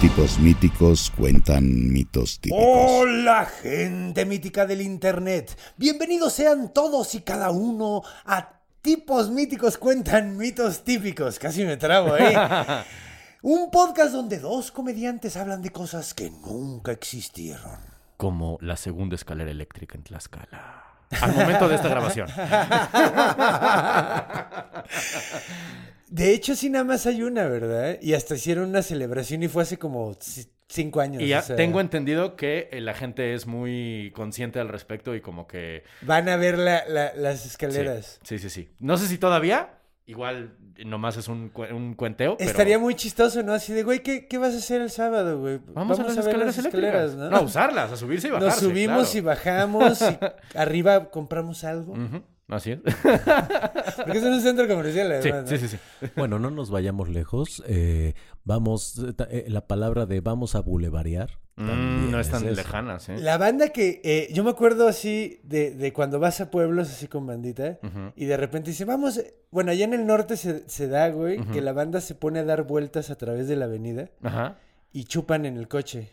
Tipos míticos cuentan mitos típicos. Hola gente mítica del internet. Bienvenidos sean todos y cada uno a Tipos míticos cuentan mitos típicos. Casi me trabo ahí. Un podcast donde dos comediantes hablan de cosas que nunca existieron. como la segunda escalera eléctrica en Tlaxcala. Al momento de esta grabación. De hecho, sí, nada más hay una, ¿verdad? Y hasta hicieron una celebración y fue hace como cinco años. Y ya o sea, tengo entendido que eh, la gente es muy consciente al respecto y como que... Van a ver la- la- las Sí, escaleras. sí, sí, sí. No sé si todavía, igual nomás es un, cu- un cuenteo, pero... Estaría muy chistoso, ¿no? Así de, güey, ¿qué, qué vas a hacer el sábado, güey? Vamos, a las ver escaleras las eléctricas. ¿no? ¿no? a usarlas, a subirse y bajarse. Nos subimos claro. y bajamos y arriba compramos algo. Así es. Porque es un centro comercial, sí, además. sí, ¿no? sí, sí. Bueno, no nos vayamos lejos. eh, vamos, eh, eh, la palabra de vamos a bulevarear. Mm, no es tan eso. lejanas, ¿eh? La banda que eh, yo me acuerdo así de, de cuando vas a pueblos así con bandita y de repente dice, vamos, eh", bueno, allá en el norte se, se da, güey, que la banda se pone a dar vueltas a través de la avenida Ajá. y chupan en el coche.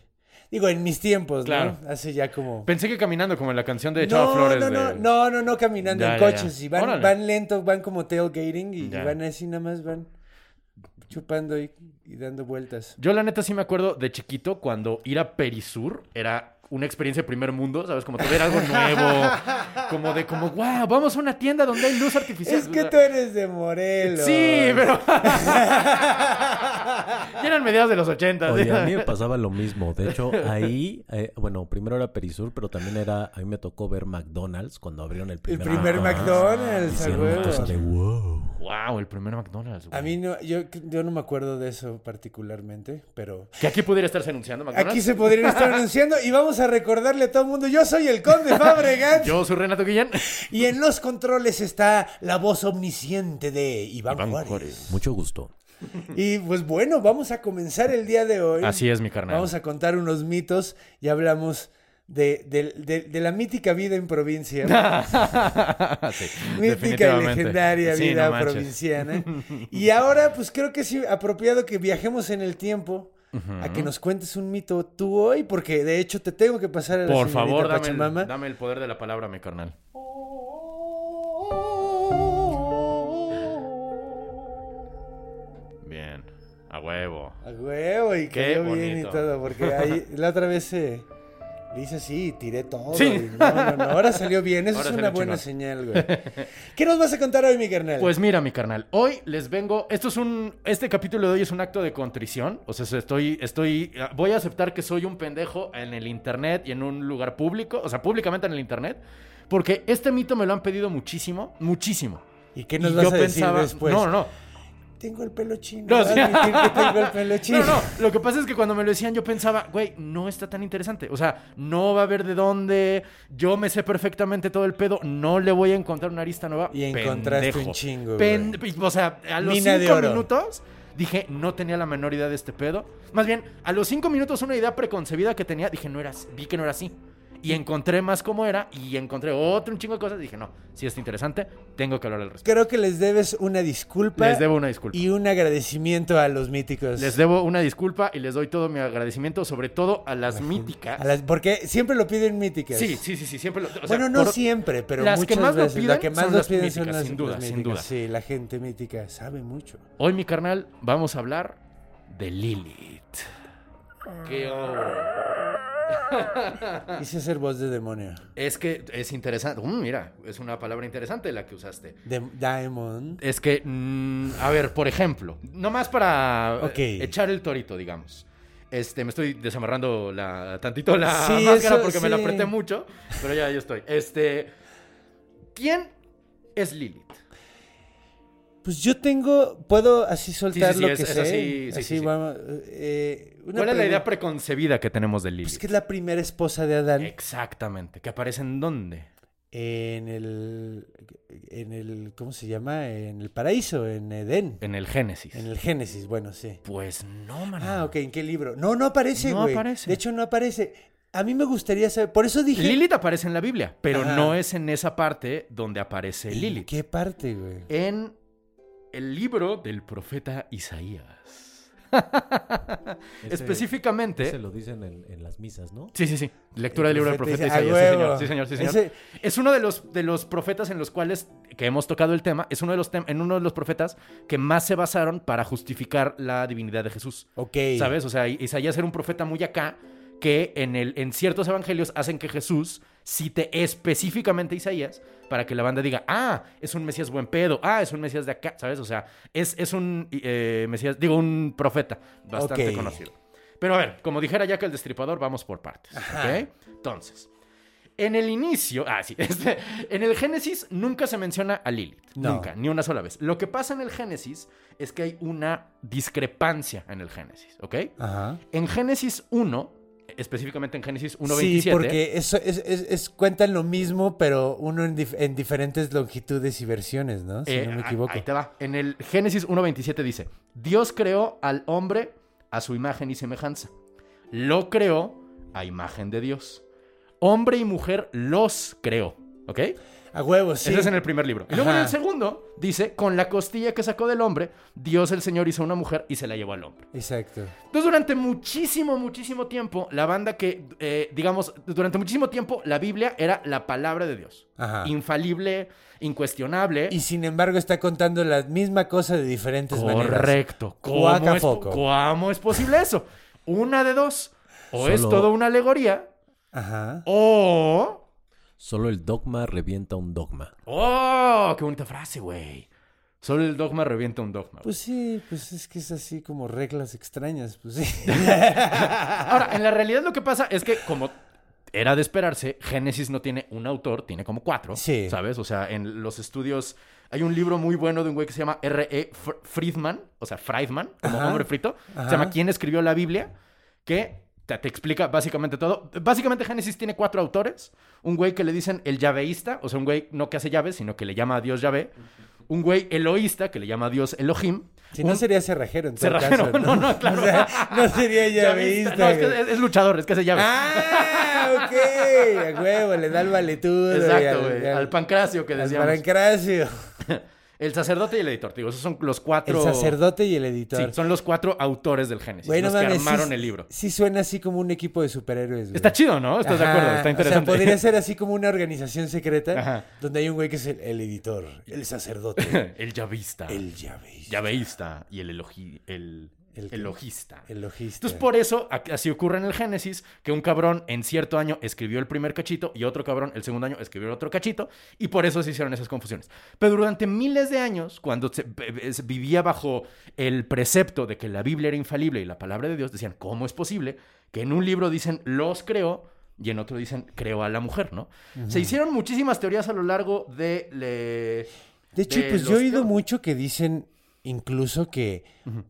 Digo, en mis tiempos, Claro. ¿no? Hace ya como... Pensé que caminando como en la canción de Chava no, Flores. no, no, de- no, no, no, caminando Ya, en ya, ya. coches. Y van, Órale. van lento, van como tailgating y, y van así nada más, van chupando y, dando vueltas. Yo la neta sí me acuerdo de chiquito cuando ir a Perisur era una experiencia de primer mundo, ¿sabes? Como ver algo nuevo, como de como, wow, vamos a una tienda donde hay luz artificial. Es que tú eres de Morelos. Sí, pero... ya eran mediados de los 80. Oye, a mí me pasaba lo mismo. De hecho, ahí, eh, bueno, primero era Perisur, pero también era, a mí me tocó ver McDonald's cuando abrieron el El primer, primer McDonald's, Hicieron una cosa de wow. Wow, el primer McDonald's. güey. A mí no, yo, yo no me acuerdo de eso particularmente, pero Que aquí pudiera estarse anunciando McDonald's. aquí se podrían estar anunciando y vamos a recordarle a todo el mundo, yo soy el Conde Fabregat Yo soy Renato Guillén. y en los controles está la voz omnisciente de Iván, Iván Juárez. Juárez. Mucho gusto. Y pues bueno, vamos a comenzar el día de hoy. Así es, mi carnal. Vamos a contar unos mitos y hablamos de, de- de- de la mítica vida en provincia. Sí, mítica y legendaria Sí, vida no provinciana. Y ahora, pues creo que es apropiado que viajemos en el tiempo a que nos cuentes un mito tú hoy, porque de hecho te tengo que pasar a la Por favor, dame Pachamama. el, dame el poder de la palabra, mi carnal. Bien, a huevo. A huevo, y Qué quedó bien y todo, porque ahí la otra vez eh, le hice así, tiré todo. Sí. y no, no, no, ahora salió bien, eso Ahora es una buena señal, güey. ¿Qué nos vas a contar hoy, mi carnal? Pues mira, mi carnal, hoy les vengo. Esto es un. Este capítulo de hoy es un acto de contrición. O sea, estoy. estoy voy a aceptar que soy un pendejo en el internet y en un lugar público. O sea, públicamente en el internet. Porque este mito me lo han pedido muchísimo, muchísimo. ¿Y qué nos Y vas yo a decir pensaba- después? No, no, no. Tengo el pelo chino. No, sí. que tengo el pelo chino. No, no, lo que pasa es que cuando me lo decían yo pensaba, güey, no está tan interesante. O sea, no va a haber de dónde, yo me sé perfectamente todo el pedo, no le voy a encontrar una arista nueva. Y encontraste Pendejo. un chingo, Pen- O sea, a los Mina cinco minutos dije, no tenía la menor idea de este pedo. Más bien, a los cinco minutos una idea preconcebida que tenía, dije, no era así, vi que no era así. Y encontré más cómo era y encontré otro un chingo de cosas. Y dije, no, si es interesante, tengo que hablar al respecto. Creo que les debes una disculpa. Les debo una disculpa. Y un agradecimiento a los míticos. Les debo una disculpa y les doy todo mi agradecimiento, sobre todo a las míticas. A las- porque siempre lo piden míticas. Sí, sí, sí, sí, siempre lo. o sea, bueno, no por- siempre, pero las muchas que más lo veces. piden la que más son lo piden son míticas, las, sin duda, las sin duda. Sí, la gente mítica sabe mucho. Hoy, mi carnal, vamos a hablar de Lilith. Qué horror. Quise ser voz de demonio. Es que es interesante. Mm, mira, es una palabra interesante la que usaste. De Diamond. Es que, mm, a ver, por ejemplo, nomás para eh, echar el torito, digamos. Este, me estoy desamarrando la, tantito la Sí, máscara eso, porque me la apreté mucho, pero ya yo estoy. Este, ¿quién es Lilith? Pues yo tengo, puedo así soltar sí, lo es- que es sé. así, sí, sí, sí. vamos. eh, una ¿Cuál es la idea preconcebida que tenemos de Lilith? Pues que es la primera esposa de Adán Exactamente. ¿Que aparece en dónde? en el, en el, ¿cómo se llama? En el paraíso, en Edén, En el Génesis. en el Génesis, bueno, sí. Pues no, mano. Ah, ok, ¿en qué libro? No, no aparece, No güey. aparece. De hecho, no aparece. A mí me gustaría saber, por eso dije... Lilith aparece en la Biblia, pero Ajá. no es en esa parte donde aparece ¿En Lilith. qué parte, güey? En el libro del profeta Isaías. Ese- Específicamente. Ese lo dicen en, en las misas, ¿no? Sí, sí, sí. Lectura del libro del profeta dice, Isaías. "A Sí, huevo". señor. Sí, señor, sí, señor. Ese- Es uno de los, de los profetas en los cuales que hemos tocado el tema. Es uno de los tem- en uno de los profetas que más se basaron para justificar la divinidad de Jesús. Ok. ¿Sabes? O sea, Isaías era un profeta muy acá que en, el, en ciertos evangelios hacen que Jesús cite específicamente a Isaías para que la banda diga, ah, es un Mesías buen pedo, ah, es un Mesías de acá, ¿sabes? O sea, es, es un eh, Mesías, digo, un profeta bastante conocido. Pero a ver, como dijera Jack el Destripador, vamos por partes. Entonces, en el inicio, ah, sí, este, en el Génesis nunca se menciona a Lilith, No. nunca, ni una sola vez. Lo que pasa en el Génesis es que hay una discrepancia en el Génesis, ¿ok? Ajá. En Génesis 1, específicamente en Génesis 1.27. Sí, porque eso es, es- es- cuentan lo mismo, pero uno en, dif- en diferentes longitudes y versiones, ¿no? Si eh, no me equivoco. Ahí te va. En el Génesis 1.27 dice, Dios creó al hombre a su imagen y semejanza. Lo creó a imagen de Dios. Hombre y mujer los creó. ¿Ok? A huevos, sí. Ese es en el primer libro. Y luego en el segundo dice, con la costilla que sacó del hombre, Dios el Señor hizo una mujer y se la llevó al hombre. Exacto. Entonces, durante muchísimo, muchísimo tiempo, la banda que, eh, digamos, durante muchísimo tiempo, la Biblia era la palabra de Dios. Ajá. Infalible, incuestionable. Y sin embargo está contando la misma cosa de diferentes maneras. Correcto. ¿Cómo es. ¿Cómo es posible eso? Una de dos. O es toda una alegoría, Ajá. o... Solo el dogma revienta un dogma. ¡Oh! ¡Qué bonita frase, güey! Solo el dogma revienta un dogma. Pues sí, pues es que es así como reglas extrañas, pues sí. Ahora, en la realidad lo que pasa es que como era de esperarse, Génesis no tiene un autor, tiene como cuatro, Sí. ¿sabes? O sea, en los estudios hay un libro muy bueno de un güey que se llama R.E. Fr- Friedman, o sea, Friedman, como Ajá. hombre frito. Ajá. Se llama ¿Quién escribió la Biblia? Que te, te explica básicamente todo. Básicamente Génesis tiene cuatro autores. Un güey que le dicen el llaveísta, o sea, un güey no que hace llaves, sino que le llama a Dios llave. Un güey eloísta, que le llama a Dios Elohim. Si Un- no sería cerrajero en todo Cerrajero, caso, no, no, claro. O sea, no sería Llaveísta. No, es, que es, es luchador, es que hace llaves. Ah, ok. A huevo, le da el valetudo. Exacto, al- güey. y Al, pancracio que al decíamos. pancracio. El sacerdote y el editor, digo, esos son los El cuatro. sacerdote y el editor. Sí, son los cuatro autores del Génesis, Güey, no los que armaron sí- el libro. Sí suena así como un equipo de superhéroes. güey. Está chido, ¿no? ¿Estás de acuerdo? Está interesante. O sea, podría ser así como una organización secreta Ajá. donde hay un güey que es el, el editor, el sacerdote, el llavista. el llaveísta, llaveísta y el, elogi, el, El el logista. Entonces, por eso, así ocurre en el Génesis, que un cabrón en cierto año escribió el primer cachito y otro cabrón el segundo año escribió el otro cachito, y por eso se hicieron esas confusiones. Pero durante miles de años, cuando se, be- se vivía bajo el precepto de que la Biblia era infalible y la palabra de Dios, decían, ¿cómo es posible que en un libro dicen los creó y en otro dicen creó a la mujer, ¿no? Se hicieron muchísimas teorías a lo largo de... le- De hecho, de pues yo he oído mucho que dicen incluso que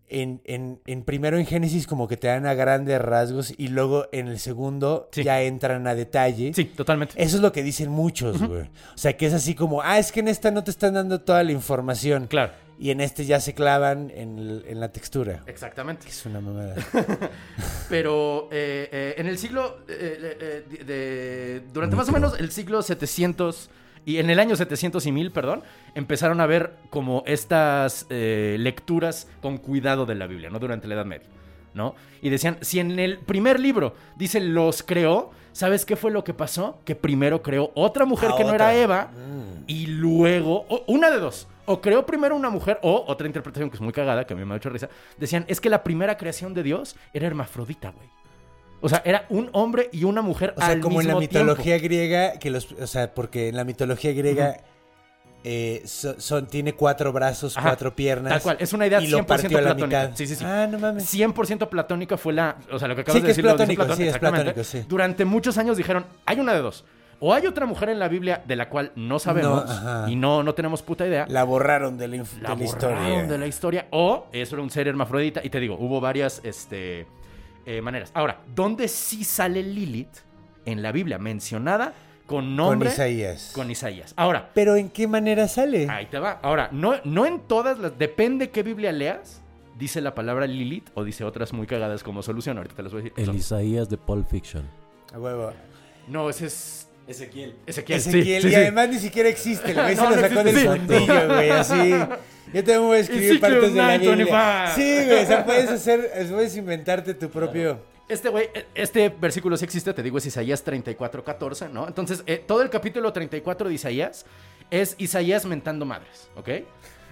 en, en- en primero en Génesis como que te dan a grandes rasgos y luego en el segundo Sí. ya entran a detalle. Sí, totalmente. Eso es lo que dicen muchos, güey. O sea, que es así como, ah, es que en esta no te están dando toda la información. Claro. Y en este ya se clavan en, el- en la textura. Exactamente. Es una mamada. Pero eh, eh, en el siglo. eh, eh, de- de- durante más o menos el siglo 700. Y en el año 700 y 1000, perdón, empezaron a ver como estas eh, lecturas con cuidado de la Biblia, ¿no? Durante la Edad Media, ¿no? Y decían, si en el primer libro dice los creó, ¿sabes qué fue lo que pasó? Que primero creó otra mujer que no era Eva Mm. y luego, o- una de dos, o creó primero una mujer, o otra interpretación que es muy cagada, que a mí me ha hecho risa, decían, es que la primera creación de Dios era hermafrodita, güey. O sea, era un hombre y una mujer O sea, al como en la mitología tiempo. griega, que los, o sea, porque en la mitología griega eh, so- son, tiene cuatro brazos, Ajá, cuatro piernas. Tal cual, es una idea y lo 100% partió a la platónica. mitad. Sí, sí, sí. Ah, no mames. 100% platónica fue la. O sea, lo que acabas Sí, de es decir. dice platónico, Platón, sí, es platónico, sí. Durante muchos años dijeron: hay una de dos. O hay otra mujer en la Biblia de la cual no sabemos No, y no, no tenemos puta idea. La borraron de la, la de la borraron historia. de la historia. O eso era un ser hermafrodita. Y te digo, hubo varias este, eh, maneras. Ahora, ¿dónde sí sale Lilith en la Biblia? Mencionada con nombre. Con Isaías. Con Isaías. Ahora, Pero ¿en qué manera sale? ahí te va. Ahora, no, no en todas las. Depende qué Biblia leas. Dice la palabra Lilith o dice otras muy cagadas como solución. Ahorita te las voy a decir. El Son- Isaías de Pulp Fiction. A huevo. No, ese es. Ezequiel. Ezequiel. sí, Ezequiel, sí, y sí. además ni siquiera existe, el güey se No, lo no sacó del sí. fundillo, güey, así. Yo también voy a escribir Ezequiel partes de la Biblia. 925. Sí, güey, o sea, puedes hacer, puedes inventarte tu propio... Este güey, este versículo sí existe, te digo, es Isaías 34, 14, ¿no? Entonces, eh, todo el capítulo 34 de Isaías es Isaías mentando madres, ¿ok?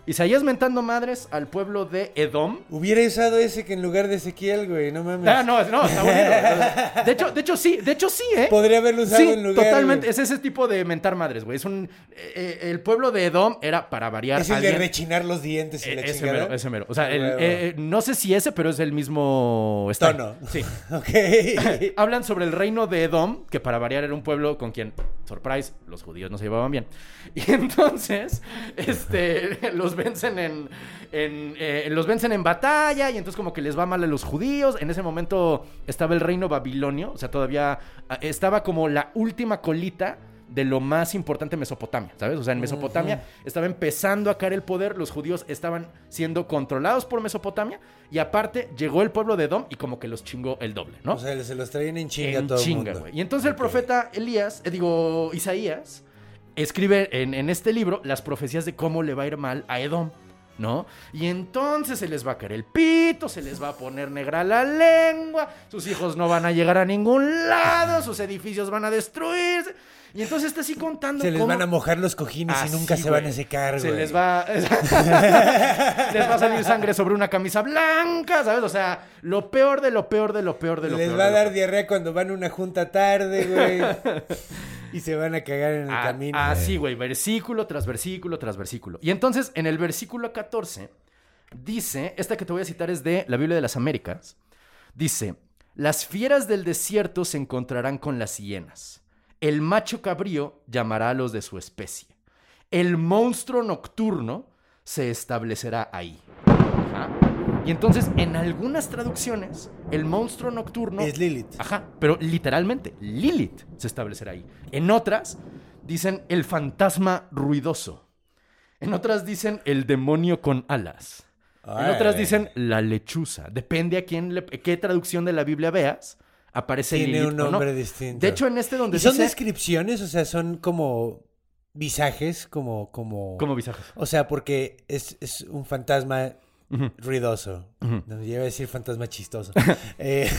Isaías mentando madres al pueblo de Edom. Hubiera usado ese que en lugar de Ezequiel, güey, no mames. Ah, no, no, está bonito. De hecho, de hecho sí, de hecho sí, ¿eh? Podría haberlo usado Sí, en lugar... totalmente. güey. Es ese tipo de mentar madres, güey. Es un. eh, eh, el pueblo de Edom era para variar. Es el de rechinar los dientes y Eh, la ese mero, ese mero. O sea, el- eh, no sé si ese, pero es el mismo style. Tono. Sí. Ok. Hablan sobre el reino de Edom, que para variar era un pueblo con quien, surprise, los judíos no se llevaban bien. Y entonces, este, los vencen en, en, eh, los vencen en batalla y entonces como que les va mal a los judíos. En ese momento estaba el reino babilonio, o sea, todavía ah, estaba como la última colita de lo más importante Mesopotamia, ¿sabes? O sea, en Mesopotamia estaba empezando a caer el poder, los judíos estaban siendo controlados por Mesopotamia y aparte llegó el pueblo de Edom y como que los chingó el doble, ¿no? O sea, se los traían en chinga en todo el chinga, mundo. güey. Y entonces el profeta Elías, eh, digo, Isaías, escribe en, este libro las profecías de cómo le va a ir mal a Edom, ¿no? Y entonces se les va a caer el pito, se les va a poner negra la lengua, sus hijos no van a llegar a ningún lado, sus edificios van a destruirse. Y entonces está así contando Se les cómo- van a mojar los cojines y Así, nunca se güey. van a secar, Se güey. les va. les va a salir sangre sobre una camisa blanca, ¿sabes? O sea, lo peor de lo peor de lo peor de lo Les peor. va a dar diarrea cuando van a una junta tarde, güey. y se van a cagar en el Ah, camino. Así, güey, versículo tras versículo tras versículo. Y entonces, en el versículo 14, dice, esta que te voy a citar es de la Biblia de las Américas, dice, las fieras del desierto se encontrarán con las hienas. El macho cabrío llamará a los de su especie. El monstruo nocturno se establecerá ahí. Ajá. Y entonces, en algunas traducciones, el monstruo nocturno Es Lilith. Ajá, pero literalmente, Lilith se establecerá ahí. En otras dicen el fantasma ruidoso. En otras dicen el demonio con alas. En otras dicen la lechuza. Depende a quién le- qué traducción de la Biblia veas, aparece Tiene Lilith un no. nombre distinto. De hecho, en este donde ¿Y son dice descripciones? O sea, son como visajes, como... como... como visajes. O sea, porque es, es un fantasma ruidoso. Ujú. No, yo iba a decir fantasma chistoso. Eh,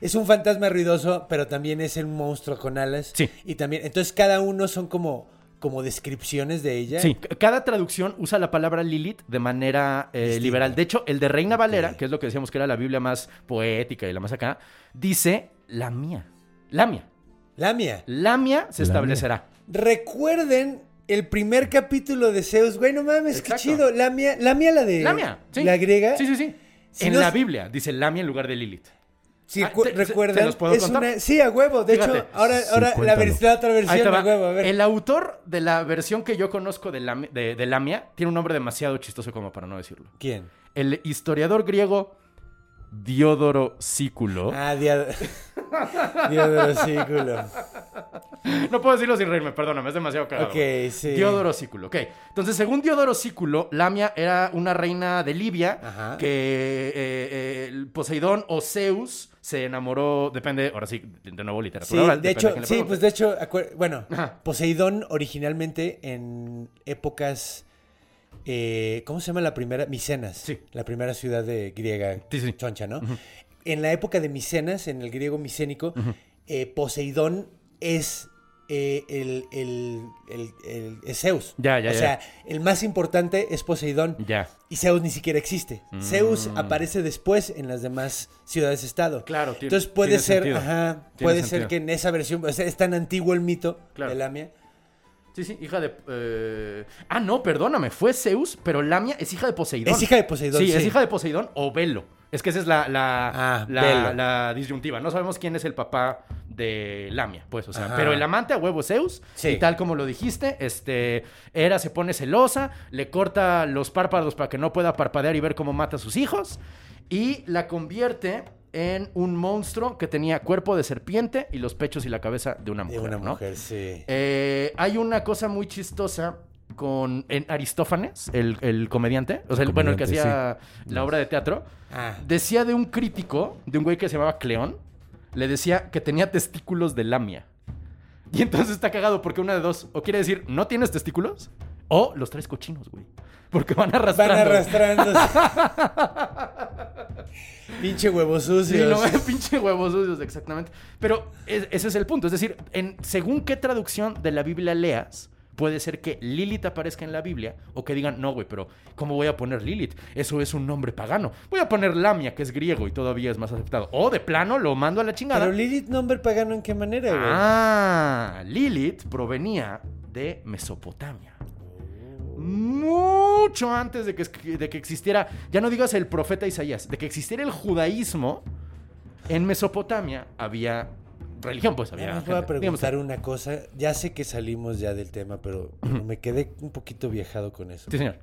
es un fantasma ruidoso, pero también es un monstruo con alas. Sí. Y también, entonces cada uno son como, como descripciones de ella. Sí, cada traducción usa la palabra Lilith de manera eh, liberal. De hecho, el de Reina Valera, que es lo que decíamos que era la Biblia más poética y la más acá, dice la mía. La mía. La mía. La mía se La establecerá. Recuerden el primer capítulo de Zeus. Güey, no mames, Exacto. qué chido. La mía, la mía, la de... La mía, sí. La griega. Sí, sí, sí. Si en no la es- Biblia dice Lamia en lugar de Lilith. Sí, Ah, cu- ¿te- se- recuerdan. te los puedo es contar? una- Sí, a huevo. De Fíjate. hecho, ahora, Sí, ahora la, vers- la otra versión a huevo. A ver. El autor de la versión que yo conozco de, de, de Lamia tiene un nombre demasiado chistoso como para no decirlo. ¿Quién? El historiador griego Diodoro Sículo Ah, Dia- Diodoro Sículo. No puedo decirlo sin reírme, perdóname, es demasiado caro. Ok, sí. Diodoro Sículo, ok. Entonces, según Diodoro Sículo, Lamia era una reina de Libia Ajá. que eh, eh, el Poseidón o Zeus se enamoró, depende, ahora sí, de nuevo literatura. Sí, oral, de hecho, sí, pues de hecho, bueno, Ajá. Poseidón originalmente en épocas, eh, ¿cómo se llama la primera? Micenas. Sí. La primera ciudad de griega Sí, sí. choncha, ¿no? En la época de Micenas, en el griego micénico, eh, Poseidón es eh, el, el, el- el- es Zeus. Ya, ya, O ya. sea, el más importante es Poseidón. Ya. Y Zeus ni siquiera existe. Zeus Mm. aparece después en las demás ciudades-estado. Claro, tiene- Entonces puede tiene ser, ajá, puede sentido. ser que en esa versión, o sea, es tan antiguo el mito Claro. de Lamia. Sí, sí, hija de... eh, Ah, no, perdóname, fue Zeus, pero Lamia es hija de Poseidón. Es hija de Poseidón, Sí, es sí. hija de Poseidón o Velo. Es que esa es la, la, Ah, la, disyuntiva. No sabemos quién es el papá de Lamia, pues, o sea, Ajá. pero el amante a huevo es Zeus. Sí. Y tal como lo dijiste, este, Hera se pone celosa, le corta los párpados para que no pueda parpadear y ver cómo mata a sus hijos. Y la convierte en un monstruo que tenía cuerpo de serpiente y los pechos y la cabeza de una De mujer. una ¿no? mujer, sí. Eh, hay una cosa muy chistosa con en Aristófanes, el, el comediante, o sea, el, bueno, el que hacía la obra de teatro, Ah. decía de un crítico, de un güey que se llamaba Cleón, le decía que tenía testículos de lamia. Y entonces está cagado porque una de dos, o quiere decir, no tienes testículos, o los traes cochinos, güey. Porque van Van arrastrando. Pinche huevos Sí, sucios. no, pinche huevos sucios, exactamente. Pero es- ese es el punto. Es decir, en, según qué traducción de la Biblia leas, puede ser que Lilith aparezca en la Biblia o que digan, no, güey, pero ¿cómo voy a poner Lilith? Eso es un nombre pagano. Voy a poner Lamia, que es griego y todavía es más aceptado. O de plano lo mando a la chingada. Pero Lilith, nombre pagano, ¿en qué manera, güey? Ah, Lilith provenía de Mesopotamia. Mucho antes de que, de que existiera, ya no digas el profeta Isaías, de que existiera el judaísmo, en Mesopotamia había religión, pues había. Más voy a. Digamos, preguntar una cosa. Ya sé que salimos ya del tema, pero, me quedé un poquito viajado con eso. Sí, señor.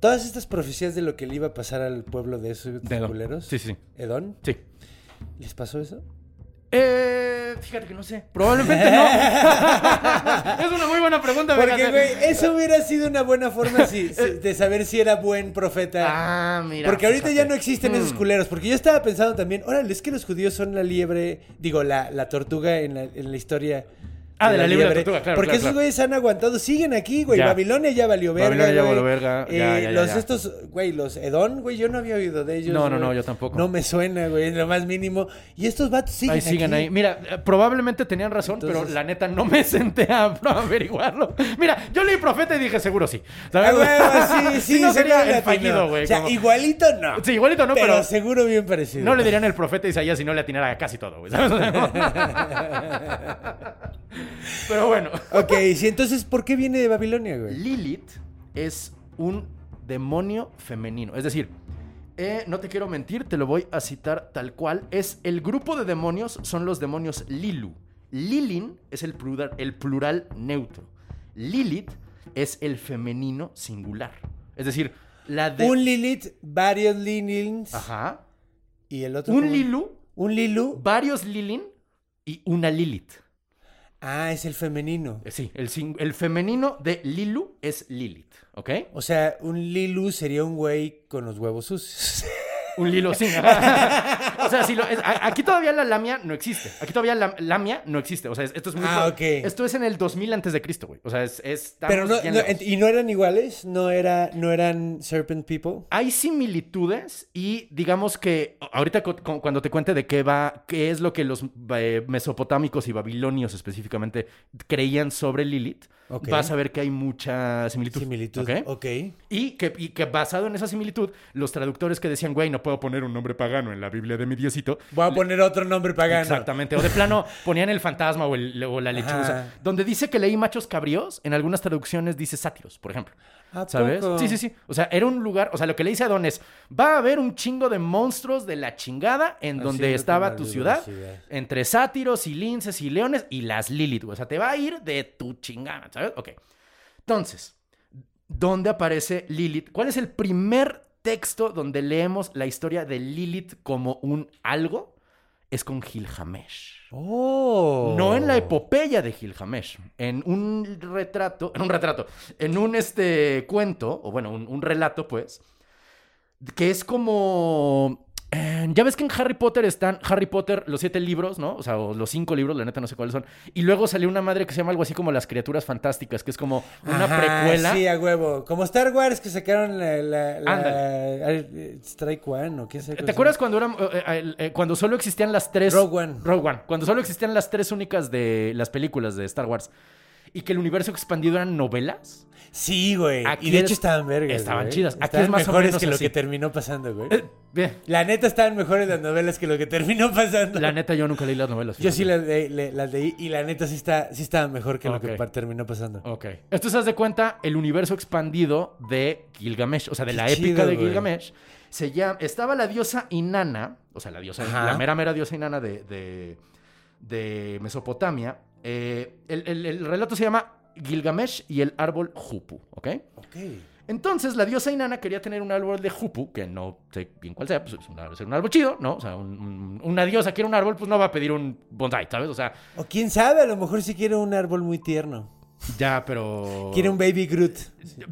Todas estas profecías de lo que le iba a pasar al pueblo de esos culeros. Sí, sí. ¿Edón? Sí. ¿Les pasó eso? Eh, fíjate que no sé. Probablemente no. es una muy buena pregunta. Porque, güey, eso hubiera sido una buena forma si- si- de saber si era buen profeta. Ah, mira. Porque ahorita ya no existen esos Mm. culeros. Porque yo estaba pensando también, órale, es que los judíos son la liebre, digo, la, la tortuga en la, en la historia. Ah, de la la tortuga, claro, Porque claro, esos claro. güeyes han aguantado, siguen aquí, güey. Ya. Babilonia ya valió verga. Babilonia ya valió verga, Eh, ya, ya, ya, los estos, güey, los Edón, güey, yo no había oído de ellos. No, no, no, yo tampoco. No me suena, güey, lo más mínimo. Y estos vatos siguen Ahí siguen ahí. Mira, eh, probablemente tenían razón, pero la neta no me senté a averiguarlo. Mira, yo leí profeta y dije, seguro sí. Ah, ¿Sabes? güey, sí, sí, Si no sería el fallido, güey. O sea, como- igualito no. Sí, igualito no, pero, pero, seguro bien parecido. no le dirían el profeta Isaías si no le atinara casi todo, güey. ¿sabes? pero bueno. Ok, sí, entonces, ¿por qué viene de Babilonia, güey? Lilith es un demonio femenino. Es decir, eh, no te quiero mentir, te lo voy a citar tal cual. Es el grupo de demonios son los demonios Lilu. Lilin es el plural, el plural neutro. Lilith es el femenino singular. Es decir, la de... Un Lilith, varios Lilins Ajá. y el otro. Un. Lilu, Un Lilu. varios Lilin y una Lilith. Ah, es el femenino. Eh, Sí, el, femenino de Lilu es Lilith, ¿ok? O sea, un Lilu sería un güey con los huevos sucios. Un Lilo, sí. o sea, si lo, es- aquí todavía la lamia no existe. Aquí todavía la lamia no existe. O sea, es- esto es muy... Ah, ok. Esto es en el 2000 antes de Cristo, güey. O sea, es... es- Pero no. ¿Y no eran iguales? ¿No, era, ¿No eran Serpent People? Hay similitudes y digamos que ahorita cu- cu- cuando te cuente de qué va, qué es lo que los eh, mesopotámicos y babilonios específicamente creían sobre Lilith, Ok. vas a ver que hay mucha similitud. Similitud. ¿ok? ok. Y que, y que basado en esa similitud, los traductores que decían, güey, no puedo poner un nombre pagano en la Biblia de mi diosito, Voy a poner otro nombre pagano. Exactamente. O de plano ponían el fantasma o, el- o la lechuza. Ajá. Donde dice que leí machos cabríos, en algunas traducciones dice sátiros, por ejemplo. ¿A ¿Sabes? poco? Sí, sí, sí. O sea, era un lugar, o sea, lo que le dice a Don es, va a haber un chingo de monstruos de la chingada en donde estaba tu ciudad, velocidad. entre sátiros y linces y leones y las Lilith. O sea, te va a ir de tu chingada, ¿sabes? Ok. Entonces, ¿dónde aparece Lilith? ¿Cuál es el primer texto donde leemos la historia de Lilith como un algo? es con Gilgamesh. Oh. No en la epopeya de Gilgamesh, en un retrato, en un retrato, en un este cuento, o bueno, un, un relato, pues, que es como. Eh, ya ves que en Harry Potter están Harry Potter, los siete libros, ¿no? O sea, o los cinco libros, la neta no sé cuáles son. Y luego salió una madre que se llama algo así como Las Criaturas Fantásticas, que es como una Ajá, precuela. Sí, a huevo. Como Star Wars que sacaron la. la, la- Strike One o qué sé. ¿Te acuerdas cuando eran, eh, eh, eh, cuando solo existían las tres Rogue One. Rogue One, cuando solo existían las tres únicas de las películas de Star Wars y que el universo expandido eran novelas? Sí, güey. Aquí Y de hecho estaban vergas. estaban güey. chidas. Aquí Estaban es más o mejores menos que lo que terminó pasando, güey. Eh, bien, La neta estaban mejores las novelas que lo que terminó pasando. la neta yo nunca leí las novelas. Yo sí las, leí- le- las leí y la neta sí, está, sí estaba mejor que lo que terminó pasando. Ok. Esto se das de cuenta el universo expandido de Gilgamesh, o sea, de Qué la épica chido, de güey. Gilgamesh. Se llama, estaba la diosa Inanna, o sea, la diosa, Ajá. la mera mera diosa Inanna de, de, de Mesopotamia. Eh, el, el- el relato se llama Gilgamesh y el árbol Jupu, ¿ok? Ok. Entonces, la diosa Inanna quería tener un árbol de Jupu, que no sé bien cuál sea, pues es un, árbol- es un árbol chido, ¿no? O sea, un- un- una diosa quiere un árbol, pues no va a pedir un bonsai, ¿sabes? O sea, O quién sabe, a lo mejor sí quiere un árbol muy tierno. Ya, pero... Quiere un baby Groot.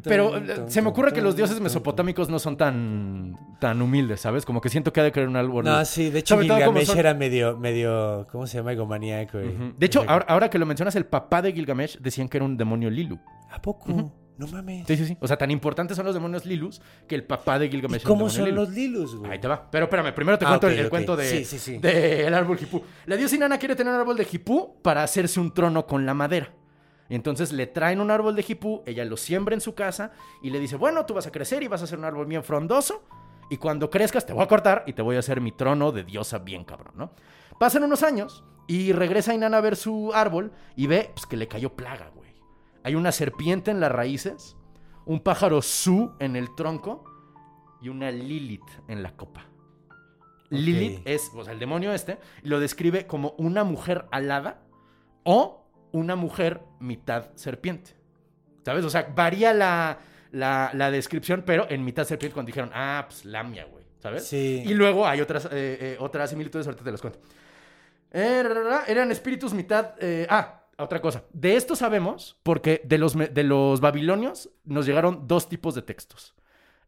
Pero eh, se me ocurre que los dioses mesopotámicos no son tan, tan humildes, ¿sabes? Como que siento que ha de querer un árbol. No, sí, de hecho Gilgamesh son- era medio, medio, ¿cómo se llama? Egomaníaco. Ujú. De hecho, ahora, ahora que lo mencionas, el papá de Gilgamesh decían que era un demonio Lilu. ¿A poco? No mames. Sí, sí, sí. O sea, tan importantes son los demonios Lilus que el papá de ¿Y Gilgamesh un cómo son los Lilus, güey? Ahí te va. Pero espérame, primero te Ah, cuento el, el cuento de, Sí, sí, sí. del árbol Jipú. La diosa Inanna quiere tener un árbol de Jipú para hacerse un trono con la madera. Y entonces le traen un árbol de Jipú, ella lo siembra en su casa y le dice, bueno, tú vas a crecer y vas a hacer un árbol bien frondoso y cuando crezcas te voy a cortar y te voy a hacer mi trono de diosa bien cabrón, ¿no? Pasan unos años y regresa Inanna a ver su árbol y ve pues, que le cayó plaga, güey. Hay una serpiente en las raíces, un pájaro su en el tronco y una Lilith en la copa. Lilith es, o sea, el demonio este, lo describe como una mujer alada o una mujer mitad serpiente. ¿Sabes? O sea, varía la, la, la descripción, pero en mitad serpiente cuando dijeron, ah, pues lamia, güey. ¿Sabes? Sí. Y luego hay otras, eh, eh, otras similitudes, ahorita te las cuento. Eh, ra, ra, ra, eran espíritus mitad... eh, ah, otra cosa. De esto sabemos porque de los, de los babilonios nos llegaron dos tipos de textos.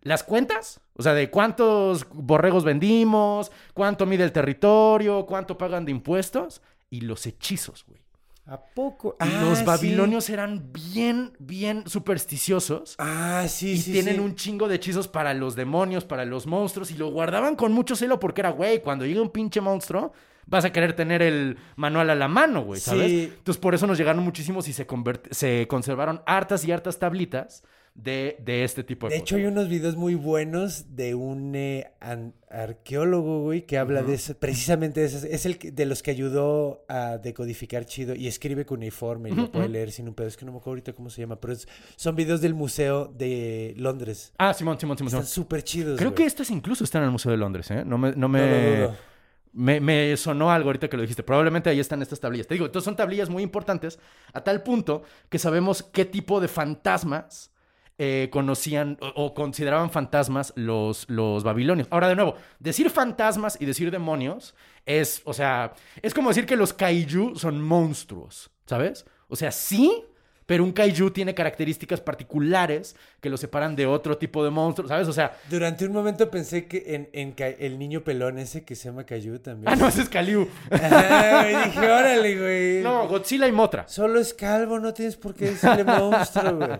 Las cuentas, o sea, de cuántos borregos vendimos, cuánto mide el territorio, cuánto pagan de impuestos, y los hechizos, güey. ¿A poco? Y Ah, los sí. babilonios eran bien, bien supersticiosos. Ah, sí, y sí, tienen sí. un chingo de hechizos para los demonios, para los monstruos, y lo guardaban con mucho celo porque era, güey, cuando llegue un pinche monstruo, vas a querer tener el manual a la mano, güey, ¿sabes? Sí. Entonces por eso nos llegaron muchísimos y se, se conservaron hartas y hartas tablitas de, de este tipo de, De cosas. hecho, hay unos videos muy buenos de un eh, arqueólogo, güey, que habla de eso, precisamente de eso. Es el que- de los que ayudó a decodificar chido y escribe cuneiforme y lo puede leer sin un pedo. Es que no me acuerdo ahorita cómo se llama, pero es- son videos del Museo de Londres. Ah, Simón, Simón, Simón. Están súper chidos. Creo güey. que estos incluso están en el Museo de Londres, ¿eh? No me... No No me... lo dudo. Me, me sonó algo ahorita que lo dijiste. Probablemente ahí están estas tablillas. Te digo, entonces son tablillas muy importantes a tal punto que sabemos qué tipo de fantasmas eh, conocían o, consideraban fantasmas los, los babilonios. Ahora, de nuevo, decir fantasmas y decir demonios es, o sea, es como decir que los kaiju son monstruos, ¿sabes? O sea, sí, pero un kaiju tiene características particulares que lo separan de otro tipo de monstruo, ¿sabes? O sea, Durante un momento pensé que en, en el niño pelón ese que se llama Cayu también. ah, no, ese es güey, dije, órale, güey. No, Godzilla y Motra. Solo es calvo, no tienes por qué decirle monstruo, güey.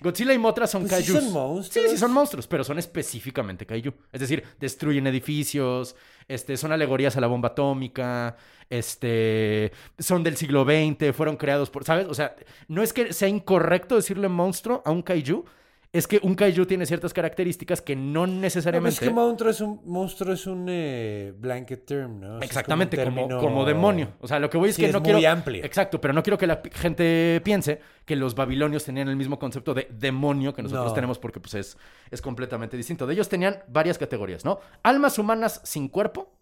Godzilla y Mothra son Pues sí kaijus. son monstruos. Sí, sí son monstruos, pero son específicamente kaiju. Es decir, destruyen edificios, este, son alegorías a la bomba atómica, este, son del siglo XX, fueron creados por, ¿sabes? O sea, no es que sea incorrecto decirle monstruo a un kaiju, es que un kaiju tiene ciertas características que no No, pues necesariamente... es que monstruo es un, monstruo es un eh, blanket term, ¿no? O sea, Exactamente, como, término- como demonio. O sea, lo que voy es Sí, que es no muy quiero. amplio. Exacto, pero no quiero que la gente piense que los babilonios tenían el mismo concepto de demonio que nosotros No. tenemos, porque pues es, es completamente distinto. De ellos tenían varias categorías, ¿no? Almas humanas sin cuerpo,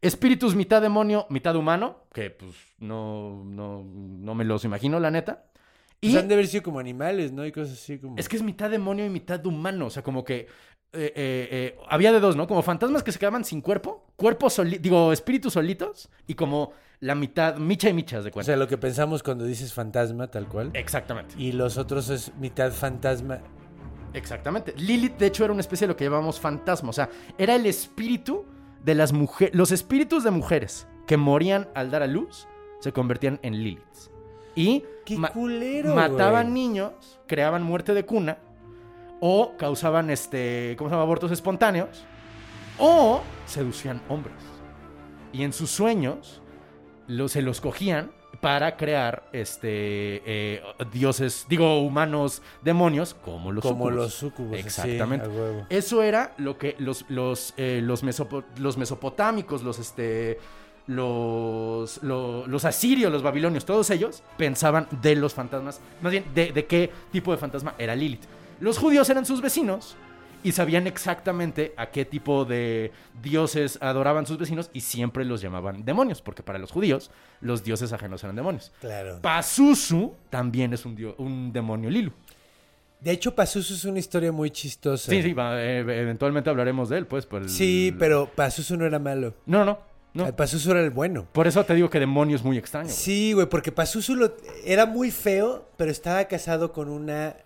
espíritus mitad demonio, mitad humano, que pues no, no, no me los imagino, la neta. Pues Y han de haber sido como animales, ¿no? Y cosas así como... es que es mitad demonio y mitad humano. O sea, como que eh, eh, eh, había de dos, ¿no? Como fantasmas que se quedaban sin cuerpo, cuerpos soli- digo, espíritus solitos, y como la mitad, micha y michas de O cuenta. sea, lo que pensamos cuando dices fantasma, tal cual. Exactamente. Y los otros es mitad fantasma. Exactamente. Lilith, de hecho, era una especie de lo que llamamos fantasma. O sea, era el espíritu de las mujeres. Los espíritus de mujeres que morían al dar a luz se convertían en Liliths. Y ¡Qué ma- culero, mataban niños, creaban muerte de cuna, o causaban este. ¿Cómo se llama? abortos espontáneos. O seducían hombres. Y en sus sueños lo- se los cogían para crear este eh, dioses, digo, humanos, demonios, como los Como los sucubos. Exactamente. Eso era lo que los, los, eh, los, mesopo- los mesopotámicos, los, este, los, lo- los asirios, los babilonios, todos ellos pensaban de los fantasmas, más bien de, de qué tipo de fantasma era Lilith. Los judíos eran sus vecinos y sabían exactamente a qué tipo de dioses adoraban sus vecinos y siempre los llamaban demonios, porque para los judíos los dioses ajenos eran demonios. Claro. Pazuzu también es un, dio- un demonio Lilu. De hecho, Pazuzu es una historia muy chistosa. Sí, sí, va, eh, eventualmente hablaremos de él, pues. por el- Sí, pero Pazuzu no era malo. No, no, no. El Pazuzu era el bueno. Por eso te digo que demonio es muy extraño. güey. Sí, güey, porque Pazuzu lo- era muy feo, pero estaba casado con una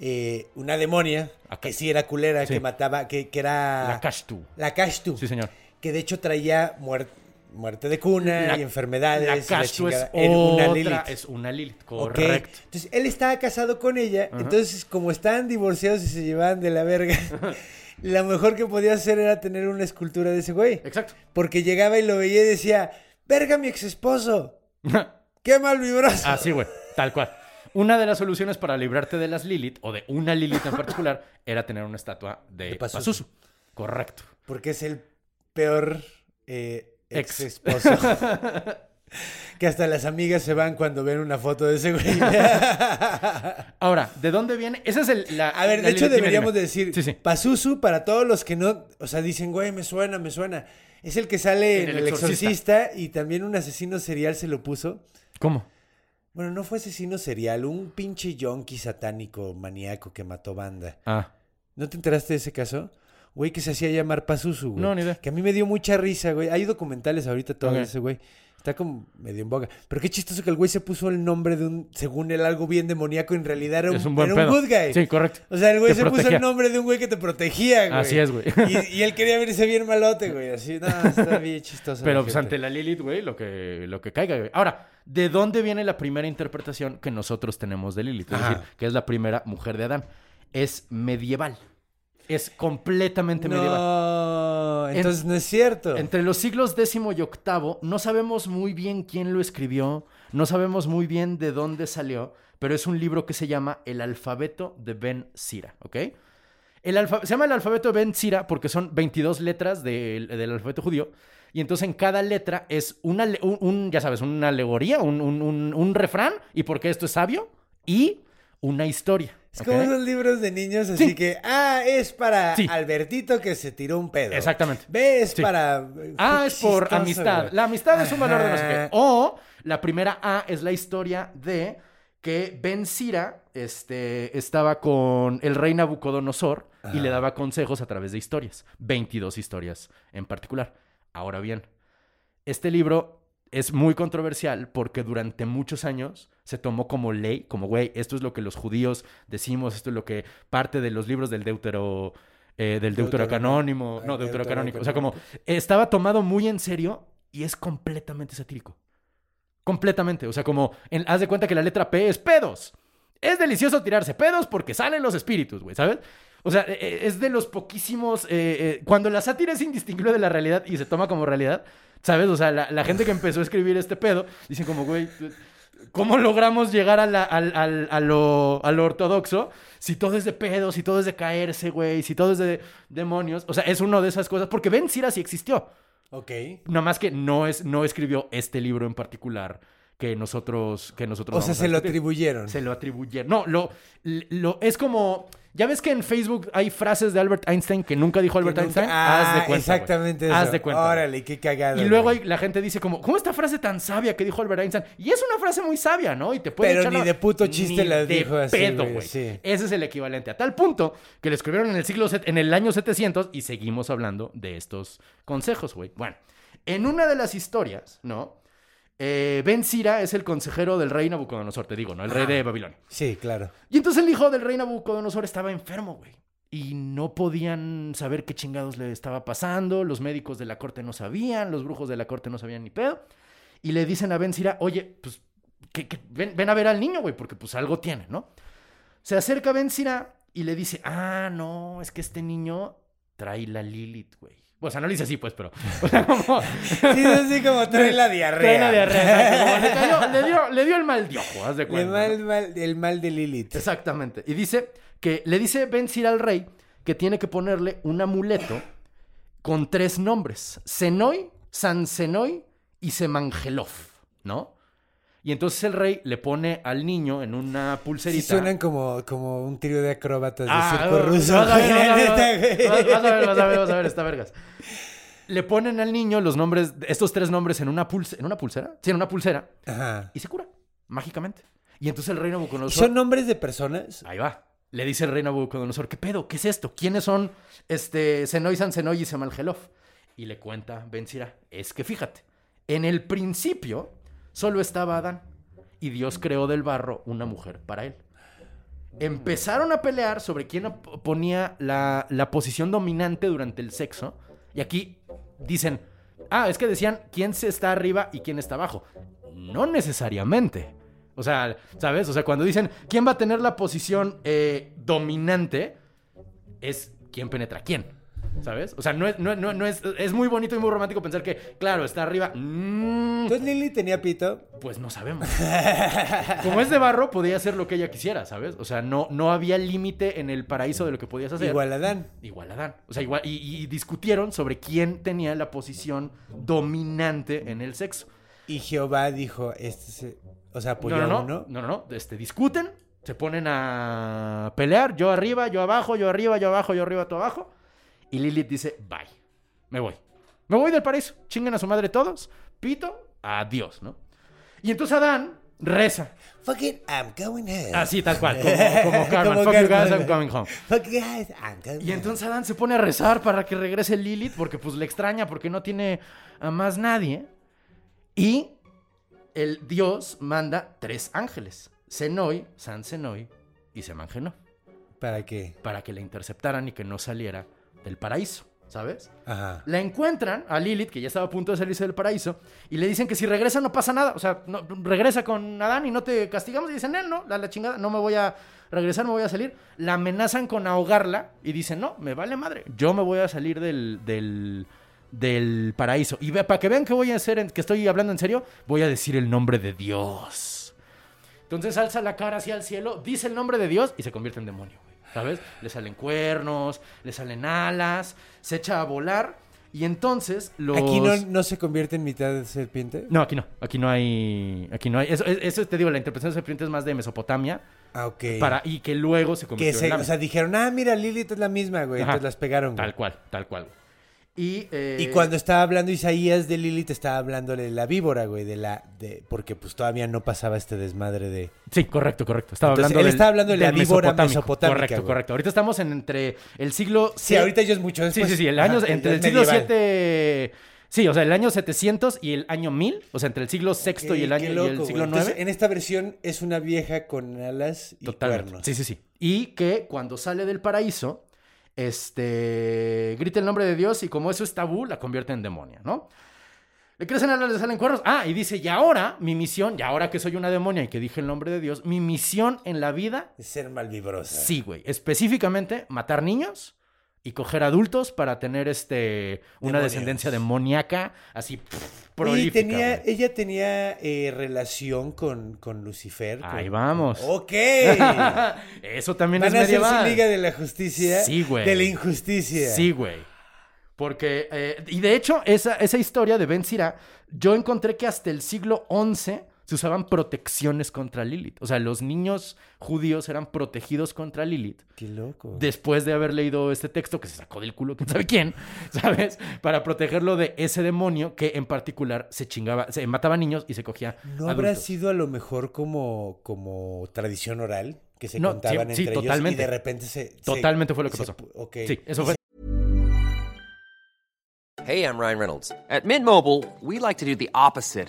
eh, una demonia Acá. que sí era culera, Sí. que mataba, que, que era La Kashtu. la Kashtu, Sí, señor. que de hecho traía muer- muerte de cuna La- y enfermedades. La y la es. Era una otra, Lilith. es una Lilith, correcto. Entonces, él estaba casado con ella. Entonces, como estaban divorciados y se llevaban de la verga, lo mejor que podía hacer era tener una escultura de ese güey. Exacto. Porque llegaba y lo veía y decía, verga mi ex esposo, qué mal mi brazo. Así, güey, tal cual. Una de las soluciones para librarte de las Lilith, o de una Lilith en particular, era tener una estatua de, De Pazuzu. Pazuzu. Correcto. Porque es el peor eh, Ex. ex esposo. que hasta las amigas se van cuando ven una foto de ese güey. Ahora, ¿de dónde viene? Esa es el, la. A ver, la de hecho deberíamos dime. decir Sí, sí. Pazuzu para todos los que no, o sea, dicen, güey, me suena, me suena. Es el que sale en, El Exorcista. y también un asesino serial se lo puso. ¿Cómo? Bueno, no fue asesino serial, un pinche yonki satánico maníaco que mató banda. Ah. ¿No te enteraste de ese caso? Güey, que se hacía llamar Pazuzu, güey. No, ni idea. Que a mí me dio mucha risa, güey. Hay documentales ahorita Ok. ese güey. Está como medio en boga. Pero qué chistoso que el güey se puso el nombre de un, según él, algo bien demoníaco. En realidad era un, es un buen era un good guy. Sí, correcto. O sea, el güey Te se puso el nombre de un güey que te protegía, güey. Así es, güey. Y, y él quería verse bien malote, güey. Así, no, está bien chistoso. Pero pues ante la Lilith, güey, lo que, lo que caiga, güey. Ahora, ¿de dónde viene la primera interpretación que nosotros tenemos de Lilith? Es Ajá. decir, que es la primera mujer de Adán. Es medieval. Es completamente medieval. Entonces no es cierto. Entre los siglos X y VIII, no sabemos muy bien quién lo escribió, no sabemos muy bien de dónde salió, pero es un libro que se llama El alfabeto de Ben Sira, ¿ok? El alfa- se llama el alfabeto de Ben Sira porque son 22 letras del, del alfabeto judío, y entonces en cada letra es una, un, un, ya sabes, una alegoría, un- un refrán, y porque esto es sabio, y una historia. Es como esos libros de niños, así Sí. que, ah, es para Sí. Albertito que se tiró un pedo. Exactamente. B es Sí. para... A Qué es por chistoso, amistad. La amistad es un valor de no sé qué. O la primera A es la historia de que Ben Sira este, estaba con el rey Nabucodonosor y le daba consejos a través de historias. 22 historias en particular. Ahora bien, este libro es muy controversial porque durante muchos años se tomó como ley, como, güey, esto es lo que los judíos decimos, esto es lo que parte de los libros del Deutero... eh, del deuterocanónimo, no, deuterocanónico. O sea, como estaba tomado muy en serio y es completamente satírico. Completamente. O sea, como, en- haz de cuenta que la letra P es pedos. Es delicioso tirarse pedos porque salen los espíritus, güey, ¿sabes? O sea, eh, eh, es de los poquísimos... eh, eh, cuando la sátira es indistinguible de la realidad y se toma como realidad, ¿sabes? O sea, la, la gente que empezó a escribir este pedo, dicen como, güey, ¿cómo logramos llegar a, la- a lo, a lo ortodoxo si todo es de pedos, si todo es de caerse, güey, si todo es de demonios? O sea, es una de esas cosas, porque Ben Sira sí existió. Ok. Nada más que no, es, no escribió este libro en particular que nosotros que nosotros O sea, se lo atribuyeron. Se lo atribuyeron. No, lo, lo es como ya ves que en Facebook hay frases de Albert Einstein que nunca dijo Albert nunca- Einstein. Ah, Haz de cuenta. Exactamente eso. Haz de cuenta. Órale, qué cagada. Y luego hay- la gente dice como, ¿cómo esta frase tan sabia que dijo Albert Einstein? Y es una frase muy sabia, ¿no? Y te puede Pero echar ni la- de puto chiste Ni la de dijo así, pedo, güey, sí. Ese es el equivalente. A tal punto que le escribieron en el siglo, en el año 700 y seguimos hablando de estos consejos, güey. Bueno, en una de las historias, ¿no? Eh, ben Sira es el consejero del rey Nabucodonosor, te digo, ¿no? El rey de Babilonia. Sí, claro. Y entonces el hijo del rey Nabucodonosor estaba enfermo, güey. Y no podían saber qué chingados le estaba pasando. Los médicos de la corte no sabían. Los brujos de la corte no sabían ni pedo. Y le dicen a Ben Sira, oye, pues que, que- ven, ven a ver al niño, güey, porque pues algo tiene, ¿no? Se acerca Ben Sira y le dice, ah, no, es que este niño trae la Lilith, güey. O sea, no le dice así, pues, pero... O sea, como... Sí, así como trae la diarrea. Trae la diarrea. exacto, como le, dio, le dio el mal de ojo, haz de cuenta. mal- ¿no? mal- el mal de Lilith. Exactamente. Y dice que le dice Ben Sira al rey que tiene que ponerle un amuleto con tres nombres: Senoi, Sansenoi y Semangelov, ¿no? Y entonces el rey le pone al niño en una Sí pulserita. suenan como, como un trío de acróbatas de Ah, circo ruso. vas a ver, vas- a ver, vas a ver, vas a ver, está vergas. Le ponen al niño los nombres, estos tres nombres en una, pulse, en una pulsera. Sí, en una pulsera. Ajá. Y se cura, mágicamente. Y entonces el rey ¿Y Nabucodonosor... ¿Son nombres de personas? Ahí va. Le dice el rey Nabucodonosor, ¿qué pedo? ¿Qué es esto? ¿Quiénes son este Senoi, Sansenoi y Semalgelov? Y le cuenta Ben Sira, es que fíjate, en el principio solo estaba Adán y Dios creó del barro una mujer para él. Empezaron a pelear sobre quién ponía la, la posición dominante durante el sexo. Y aquí dicen, ah, es que decían quién se está arriba y quién está abajo. No necesariamente. O sea, ¿sabes? O sea, cuando dicen quién va a tener la posición eh, dominante, es quién penetra quién. ¿Sabes? O sea, no es, no, no- no es, es muy bonito y muy romántico pensar que, claro, está arriba. Mm, Entonces Lili tenía pito. pues no sabemos. Como es de barro, podía hacer lo que ella quisiera, ¿sabes? O sea, no, no había límite en el paraíso de lo que podías hacer. Igual Adán. Igual Adán. O sea, igual. Y, y discutieron sobre quién tenía la posición dominante en el sexo. Y Jehová dijo, este se- o sea, apoyó no, no, a no, uno. no, no, no. Este, discuten, se ponen a pelear, yo arriba, yo abajo, yo arriba, yo abajo, yo arriba, tú abajo. Y Lilith dice, bye, me voy. Me voy del paraíso, chinguen a su madre todos, pito, adiós, ¿no? Y entonces Adán reza, Fucking I'm going home. así tal cual, como, como Carmen, Como fuck you guys. I'm coming home. Fuck you guys, I'm going Y entonces Adán se pone a rezar para que regrese Lilith, porque pues le extraña, porque no tiene a más nadie. Y el Dios manda tres ángeles, Senoi, San Senoi y Semangenov, ¿Para qué? para que la interceptaran y que no saliera del paraíso, ¿sabes? Ajá. La encuentran a Lilith, que ya estaba a punto de salirse del paraíso, y le dicen que si regresa no pasa nada. O sea, no- regresa con Adán y no te castigamos. Y dicen, él no, la, la chingada, no me voy a regresar, me voy a salir. La amenazan con ahogarla y dicen, no, me vale madre. Yo me voy a salir del, del, del paraíso. Y para que vean que voy a hacer, en- que estoy hablando en serio, voy a decir el nombre de Dios. Entonces alza la cara hacia el cielo, dice el nombre de Dios y se convierte en demonio. ¿Sabes? Le salen cuernos, le salen alas, se echa a volar y entonces los... ¿Aquí no, no se convierte en mitad de serpiente? No, aquí no. Aquí no hay... Aquí no hay... Eso, eso te digo, la interpretación de serpiente es más de Mesopotamia Ah, ok. para, y que luego se que convirtió se, en o sea, dijeron, ah, mira, Lilith es la misma, güey. Ajá. Entonces las pegaron, güey. Tal cual, tal cual. Y, eh, Y cuando estaba hablando Isaías de Lilith, estaba hablándole de la víbora, güey, de la, de, porque pues todavía no pasaba este desmadre de. Sí, correcto, correcto. Estaba Entonces, hablando él del- estaba hablando de la víbora mesopotámica, Correcto, güey. correcto. Ahorita estamos en entre el siglo... Sí, ahorita ya es mucho Sí, después. sí, sí, el año, Ajá, entre el siglo. 7... Sí, o sea, el año 700 y el año 1000, o sea, entre el siglo VI y el año qué y loco, el güey. siglo Entonces, 9. en esta versión es una vieja con alas y Totalmente. cuernos. Sí, sí, sí. Y que cuando sale del paraíso, este, grita el nombre de Dios y como eso es tabú, la convierte en demonia, ¿no? Le crecen alas, le salen cuernos. Ah, y dice, y ahora mi misión, y ahora que soy una demonia y que dije el nombre de Dios, mi misión en la vida, Es ser malvibrosa. sí, güey, específicamente matar niños y coger adultos para tener este una Demonios. descendencia demoníaca así pff, Y prolífica. tenía, güey. ella tenía eh, relación con, con Lucifer. Ahí con- vamos. Ok. Eso también Van es a su. Liga de la Justicia. Sí, güey. De la injusticia. Sí, güey. Porque, eh, y de hecho, esa, esa historia de Ben Sira, yo encontré que hasta el siglo XI se usaban protecciones contra Lilith. O sea, los niños judíos eran protegidos contra Lilith Qué loco. después de haber leído este texto que se sacó del culo, quién sabe quién, ¿sabes? Para protegerlo de ese demonio que en particular se chingaba, se mataba niños y se cogía ¿No habrá adultos. sido a lo mejor como, como tradición oral? Que se No, contaban sí, sí, entre ellos y de repente se... se- Totalmente fue lo que se pasó. pu- ok. Sí, eso fue. Hey, I'm Ryan Reynolds. At Mint Mobile, we like to do the opposite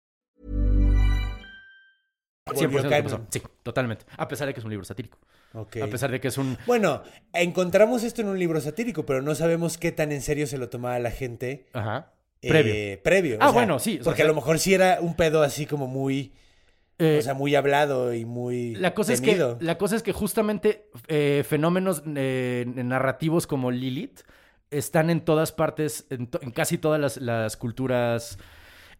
100% Volvió lo que canon. pasó. Sí, totalmente. A pesar de que es un libro satírico. A pesar de que es un... Bueno, encontramos esto en un libro satírico, pero no sabemos qué tan en serio se lo tomaba la gente. Ajá. eh, Previo. previo. Ah, bueno, sí, o sea, porque a lo mejor sí era un pedo así como muy... Eh, o sea, muy hablado y muy La cosa, es que, la cosa es que justamente eh, fenómenos eh, narrativos como Lilith están en todas partes, en, to- en casi todas las, las culturas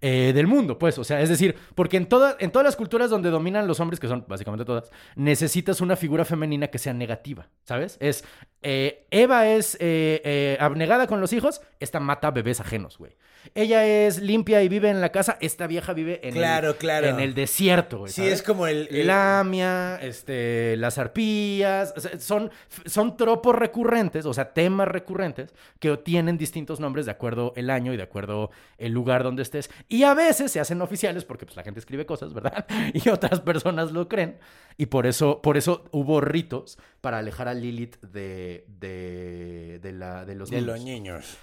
eh, del mundo, pues. O sea, es decir, porque en, toda- en todas las culturas donde dominan los hombres, que son básicamente todas, necesitas una figura femenina que sea negativa, ¿sabes? Es, eh, Eva es eh, eh, abnegada con los hijos, esta mata bebés ajenos, güey. Ella es limpia y vive en la casa, esta vieja vive en, Claro, el, claro. en el desierto, güey. Sí, ¿sabes? es como el... el- Lamia, este, las arpías, o sea, son, son tropos recurrentes, o sea, temas recurrentes que tienen distintos nombres de acuerdo el año y de acuerdo el lugar donde estés. Y a veces se hacen oficiales porque pues, la gente escribe cosas, ¿verdad? Y otras personas lo creen. Y por eso, por eso hubo ritos para alejar a Lilith de, de, de la, de los de niños. los niños.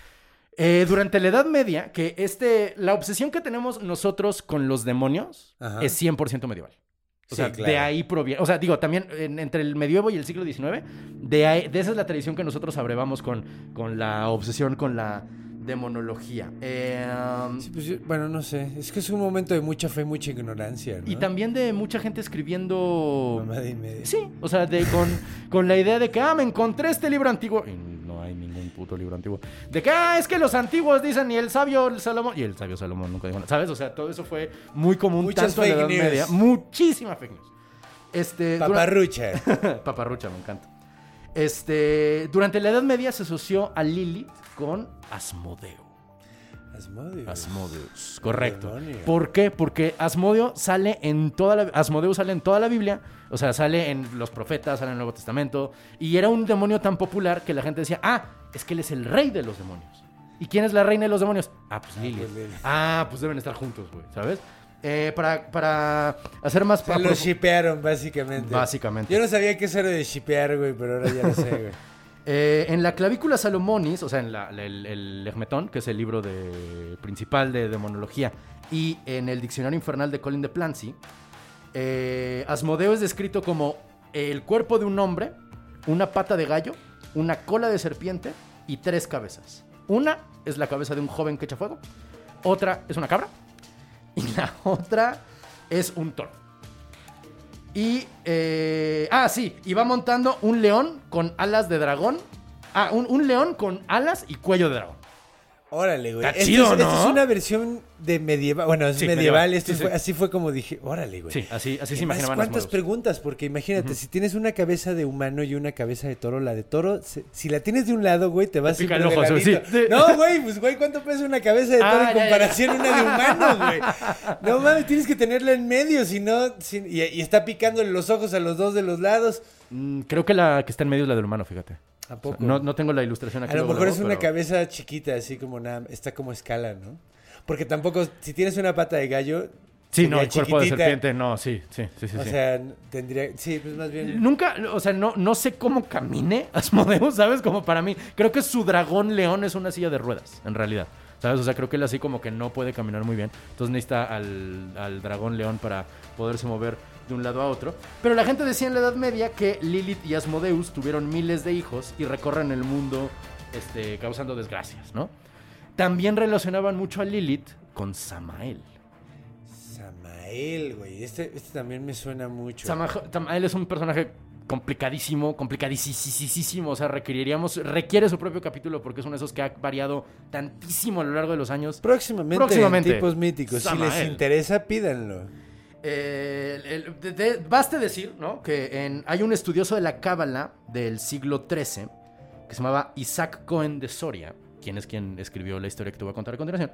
Eh, durante la Edad Media, que este, la obsesión que tenemos nosotros con los demonios Ajá. es 100% medieval. O Sí, sea, claro. de ahí proviene. O sea, digo, también en- entre el medievo y el siglo XIX, de, ahí- de esa es la tradición que nosotros abrevamos con, con la obsesión con la demonología. Eh, Sí, pues yo- bueno, no sé. Es que es un momento de mucha fe y mucha ignorancia, ¿no? Y también de mucha gente escribiendo. Mamada y media. Sí, o sea, de, con, con la idea de que, ah, me encontré este libro antiguo. Y no hay ningún puto libro antiguo. De que, ah, es que los antiguos dicen, y el sabio Salomón. Y el sabio Salomón nunca dijo nada. ¿Sabes? O sea, todo eso fue muy común Muchas tanto en la Edad fake news. Media. Muchísima fake news. Este, Paparrucha. Paparrucha, me encanta. Este, durante la Edad Media se asoció a Lilith con Asmodeo. Asmodeus. Asmodeus, correcto. Demonio. ¿Por qué? Porque Asmodeo sale en toda la Asmodeo sale en toda la Biblia, o sea, sale en los profetas, sale en el Nuevo Testamento y era un demonio tan popular que la gente decía, "Ah, es que él es el rey de los demonios." ¿Y quién es la reina de los demonios? Ah, pues Lilith. pues Lilith. Ah, pues deben estar juntos, güey, ¿sabes? Eh, para, para hacer más... Se lo shipearon, básicamente. Básicamente. Yo no sabía qué eso era de shipear, güey, pero ahora ya lo sé, güey. Eh, en la clavícula Salomonis, o sea, en la- el, el Egmetón, que es el libro de, principal de demonología, y en el Diccionario Infernal de Colin de Plancy, eh, Asmodeo es descrito como el cuerpo de un hombre, una pata de gallo, una cola de serpiente y tres cabezas. Una es la cabeza de un joven que echa fuego, otra es una cabra y la otra es un toro. Y, eh, ah, sí, y va montando un león con alas de dragón. Ah, un, un león con alas y cuello de dragón. Órale, güey. Está chido, es, esto es una versión de medieval. Bueno, es Sí, medieval. medieval. Esto Sí, fue- sí. así fue como dije, órale, güey. Sí, así, así se imaginaban ¿Cuántas preguntas? Porque imagínate, si tienes una cabeza de humano y una cabeza de toro, la de toro, se- si la tienes de un lado, güey, te vas Te pica siempre el de ojo. No, güey, pues, güey, ¿cuánto pesa una cabeza de toro Ah, en ya, ya. comparación a una de humano, güey? No mames, tienes que tenerla en medio, si no, si- y, y está picándole los ojos a los dos de los lados. Mm, creo que la que está en medio es la del humano, fíjate. No, no tengo la ilustración aquí. A lo mejor luego, es una pero- cabeza chiquita, así como nada, está como escala, ¿no? Porque tampoco, si tienes una pata de gallo. Sí, no, el cuerpo de serpiente, no, sí, sí, sí, sí. O sí. sea, tendría, sí, pues más bien. Nunca, o sea, no, no sé cómo camine Asmodeus, ¿sabes? Como para mí. Creo que su dragón león es una silla de ruedas, en realidad. ¿Sabes? O sea, creo que él así como que no puede caminar muy bien. Entonces necesita al, al dragón león para poderse mover de un lado a otro. Pero la gente decía en la Edad Media que Lilith y Asmodeus tuvieron miles de hijos y recorren el mundo este, causando desgracias, ¿no? También relacionaban mucho a Lilith con Samael. Samael, güey. Este, este también me suena mucho. Sama- Samael es un personaje complicadísimo, complicadísimo. O sea, requeriríamos, requiere su propio capítulo porque es uno de esos que ha variado tantísimo a lo largo de los años. Próximamente, Próximamente. en tipos míticos. Si les interesa, pídanlo. Eh, el- el- de- de- baste decir, ¿no? Que en- hay un estudioso de la Cábala del siglo XIII que se llamaba Isaac Cohen de Soria, quien es quien escribió la historia que te voy a contar a continuación,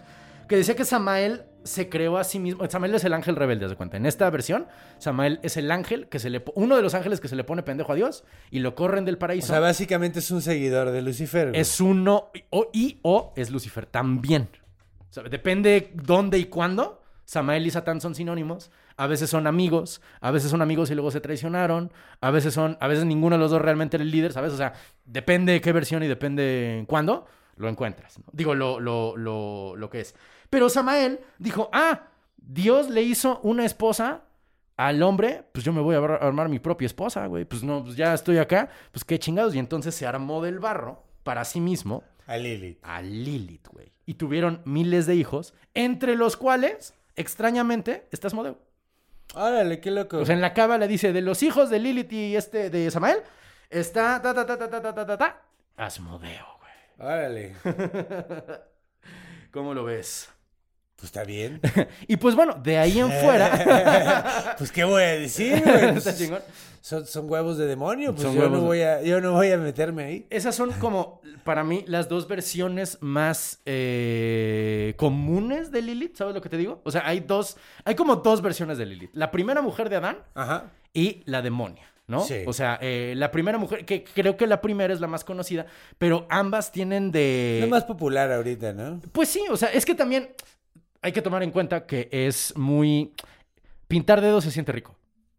que decía que Samael se creó a sí mismo. Samael es el ángel rebelde, de cuenta. En esta versión, Samael es el ángel que se le. Uno de los ángeles que se le pone pendejo a Dios y lo corren del O paraíso. sea, básicamente es un seguidor de Lucifer. güey. es uno. O, y o es Lucifer también. O sea, depende dónde y cuándo. Samael y Satán son sinónimos. A veces son amigos, a veces son amigos y luego se traicionaron, a veces son, a veces ninguno de los dos realmente era el líder, ¿sabes? O sea, depende de qué versión y depende en cuándo lo encuentras. ¿no? Digo, lo, lo, lo, lo que es. Pero Samael dijo, ah, Dios le hizo una esposa al hombre, pues yo me voy a ar- armar mi propia esposa, güey. Pues no, pues ya estoy acá, pues qué chingados. Y entonces se armó del barro para sí mismo A Lilith. a Lilith, güey. Y tuvieron miles de hijos, entre los cuales, extrañamente, está Asmodeo. Órale, qué loco. O sea, en la cábala dice, de los hijos de Lilith y este de Samael, está ta ta ta ta ta ta ta ta, ta, Asmodeo, güey. Órale. ¿Cómo lo ves? Pues está bien. Y pues bueno, de ahí en fuera. pues qué voy a decir, güey. Pues, Está chingón. son, son huevos de demonio. Pues Son yo huevos no voy a, yo no voy a meterme ahí. Esas son como, para mí, las dos versiones más eh, comunes de Lilith, ¿sabes lo que te digo? O sea, hay dos, hay como dos versiones de Lilith. La primera mujer de Adán Ajá. y la demonia, ¿no? Sí. O sea, eh, la primera mujer, que creo que la primera es la más conocida, pero ambas tienen de... Lo más popular ahorita, ¿no? Pues sí, o sea, es que también hay que tomar en cuenta que es muy... Pintar dedos se siente rico,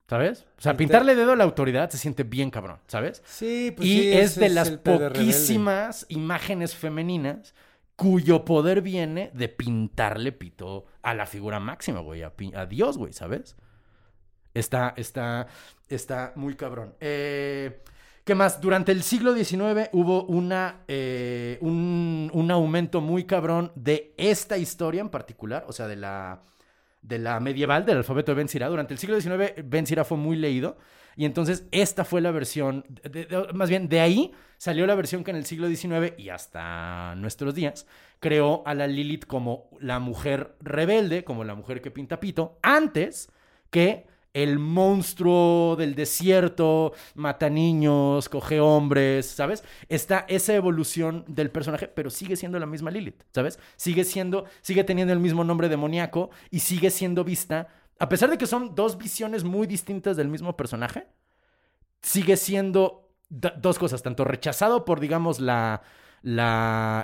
¿sabes? O sea, Pintar- pintarle dedo a la autoridad se siente bien cabrón, ¿sabes? Sí, pues y sí, es de las poquísimas imágenes femeninas cuyo poder viene de pintarle pito a la figura máxima, güey, a, a Dios, güey, ¿sabes? Está, está, está muy cabrón. Eh, ¿Qué más? Durante el siglo XIX hubo una, eh, un, un aumento muy cabrón de esta historia en particular, o sea, de la, de la medieval, del alfabeto de Ben. Durante el siglo XIX, Ben Sira fue muy leído. Y entonces esta fue la versión, más bien de ahí salió la versión que en el siglo XIX y hasta nuestros días creó a la Lilith como la mujer rebelde, como la mujer que pinta pito, antes que el monstruo del desierto, mata niños, coge hombres, ¿sabes? Está esa evolución del personaje, pero sigue siendo la misma Lilith, ¿sabes? Sigue siendo, sigue teniendo el mismo nombre demoníaco y sigue siendo vista, a pesar de que son dos visiones muy distintas del mismo personaje, sigue siendo dos cosas, tanto rechazado por, digamos, la,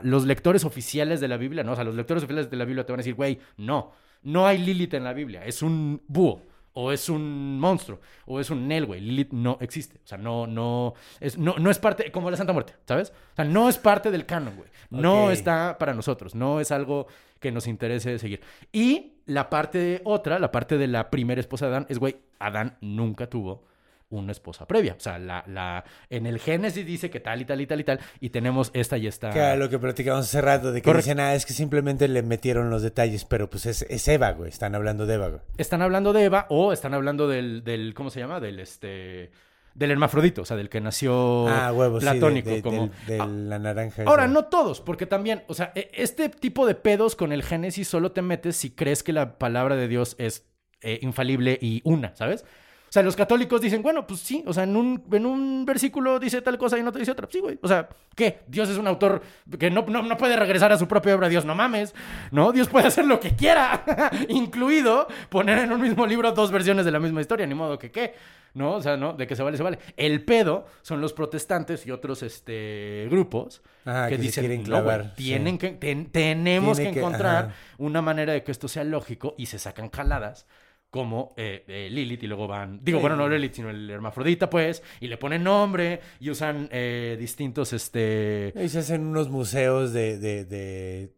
los lectores oficiales de la Biblia, ¿no? O sea, los lectores oficiales de la Biblia te van a decir, güey, no, no hay Lilith en la Biblia, es un búho. O es un monstruo, o es un Nel, güey. Lilith no existe. O sea, no, no, es, no, no es parte, como la Santa Muerte, ¿sabes? O sea, no es parte del canon, güey. No está para nosotros, no es algo que nos interese seguir. Y la parte otra, la parte de la primera esposa de Adán, es, güey, Adán nunca tuvo una esposa previa. O sea, la, la, en el Génesis dice que tal y tal y tal y tal, y tenemos esta y esta. Era lo que platicamos hace rato, de que Correcto. dicen, ah, es que simplemente le metieron los detalles, pero pues es, es Eva, güey. Están hablando de Eva, güey. Están hablando de Eva o están hablando del, del ¿cómo se llama? Del este del hermafrodito, o sea, del que nació ah, huevos, platónico, sí, de, de- como de la naranja. Ahora, esa. no todos, porque también, o sea, e- este tipo de pedos con el Génesis solo te metes si crees que la palabra de Dios es eh, infalible y una, ¿sabes? O sea, los católicos dicen, bueno, pues sí, o sea, en un, en un versículo dice tal cosa y en otro dice otra. Sí, güey. O sea, ¿qué? Dios es un autor que no, no, no puede regresar a su propia obra. Dios, no mames. No, Dios puede hacer lo que quiera, incluido poner en un mismo libro dos versiones de la misma historia, ni modo que qué. ¿No? O sea, ¿no? De que se vale, se vale. El pedo son los protestantes y otros este, grupos Ajá, que, dicen, quieren "No, tienen sí. que, ten- tenemos Tiene que encontrar una manera de que esto sea lógico y se sacan jaladas como eh, eh, Lilith y luego van, digo, Sí. bueno, no Lilith, sino el hermafrodita, pues, y le ponen nombre y usan eh, distintos, este... Y se hacen unos museos de, de, de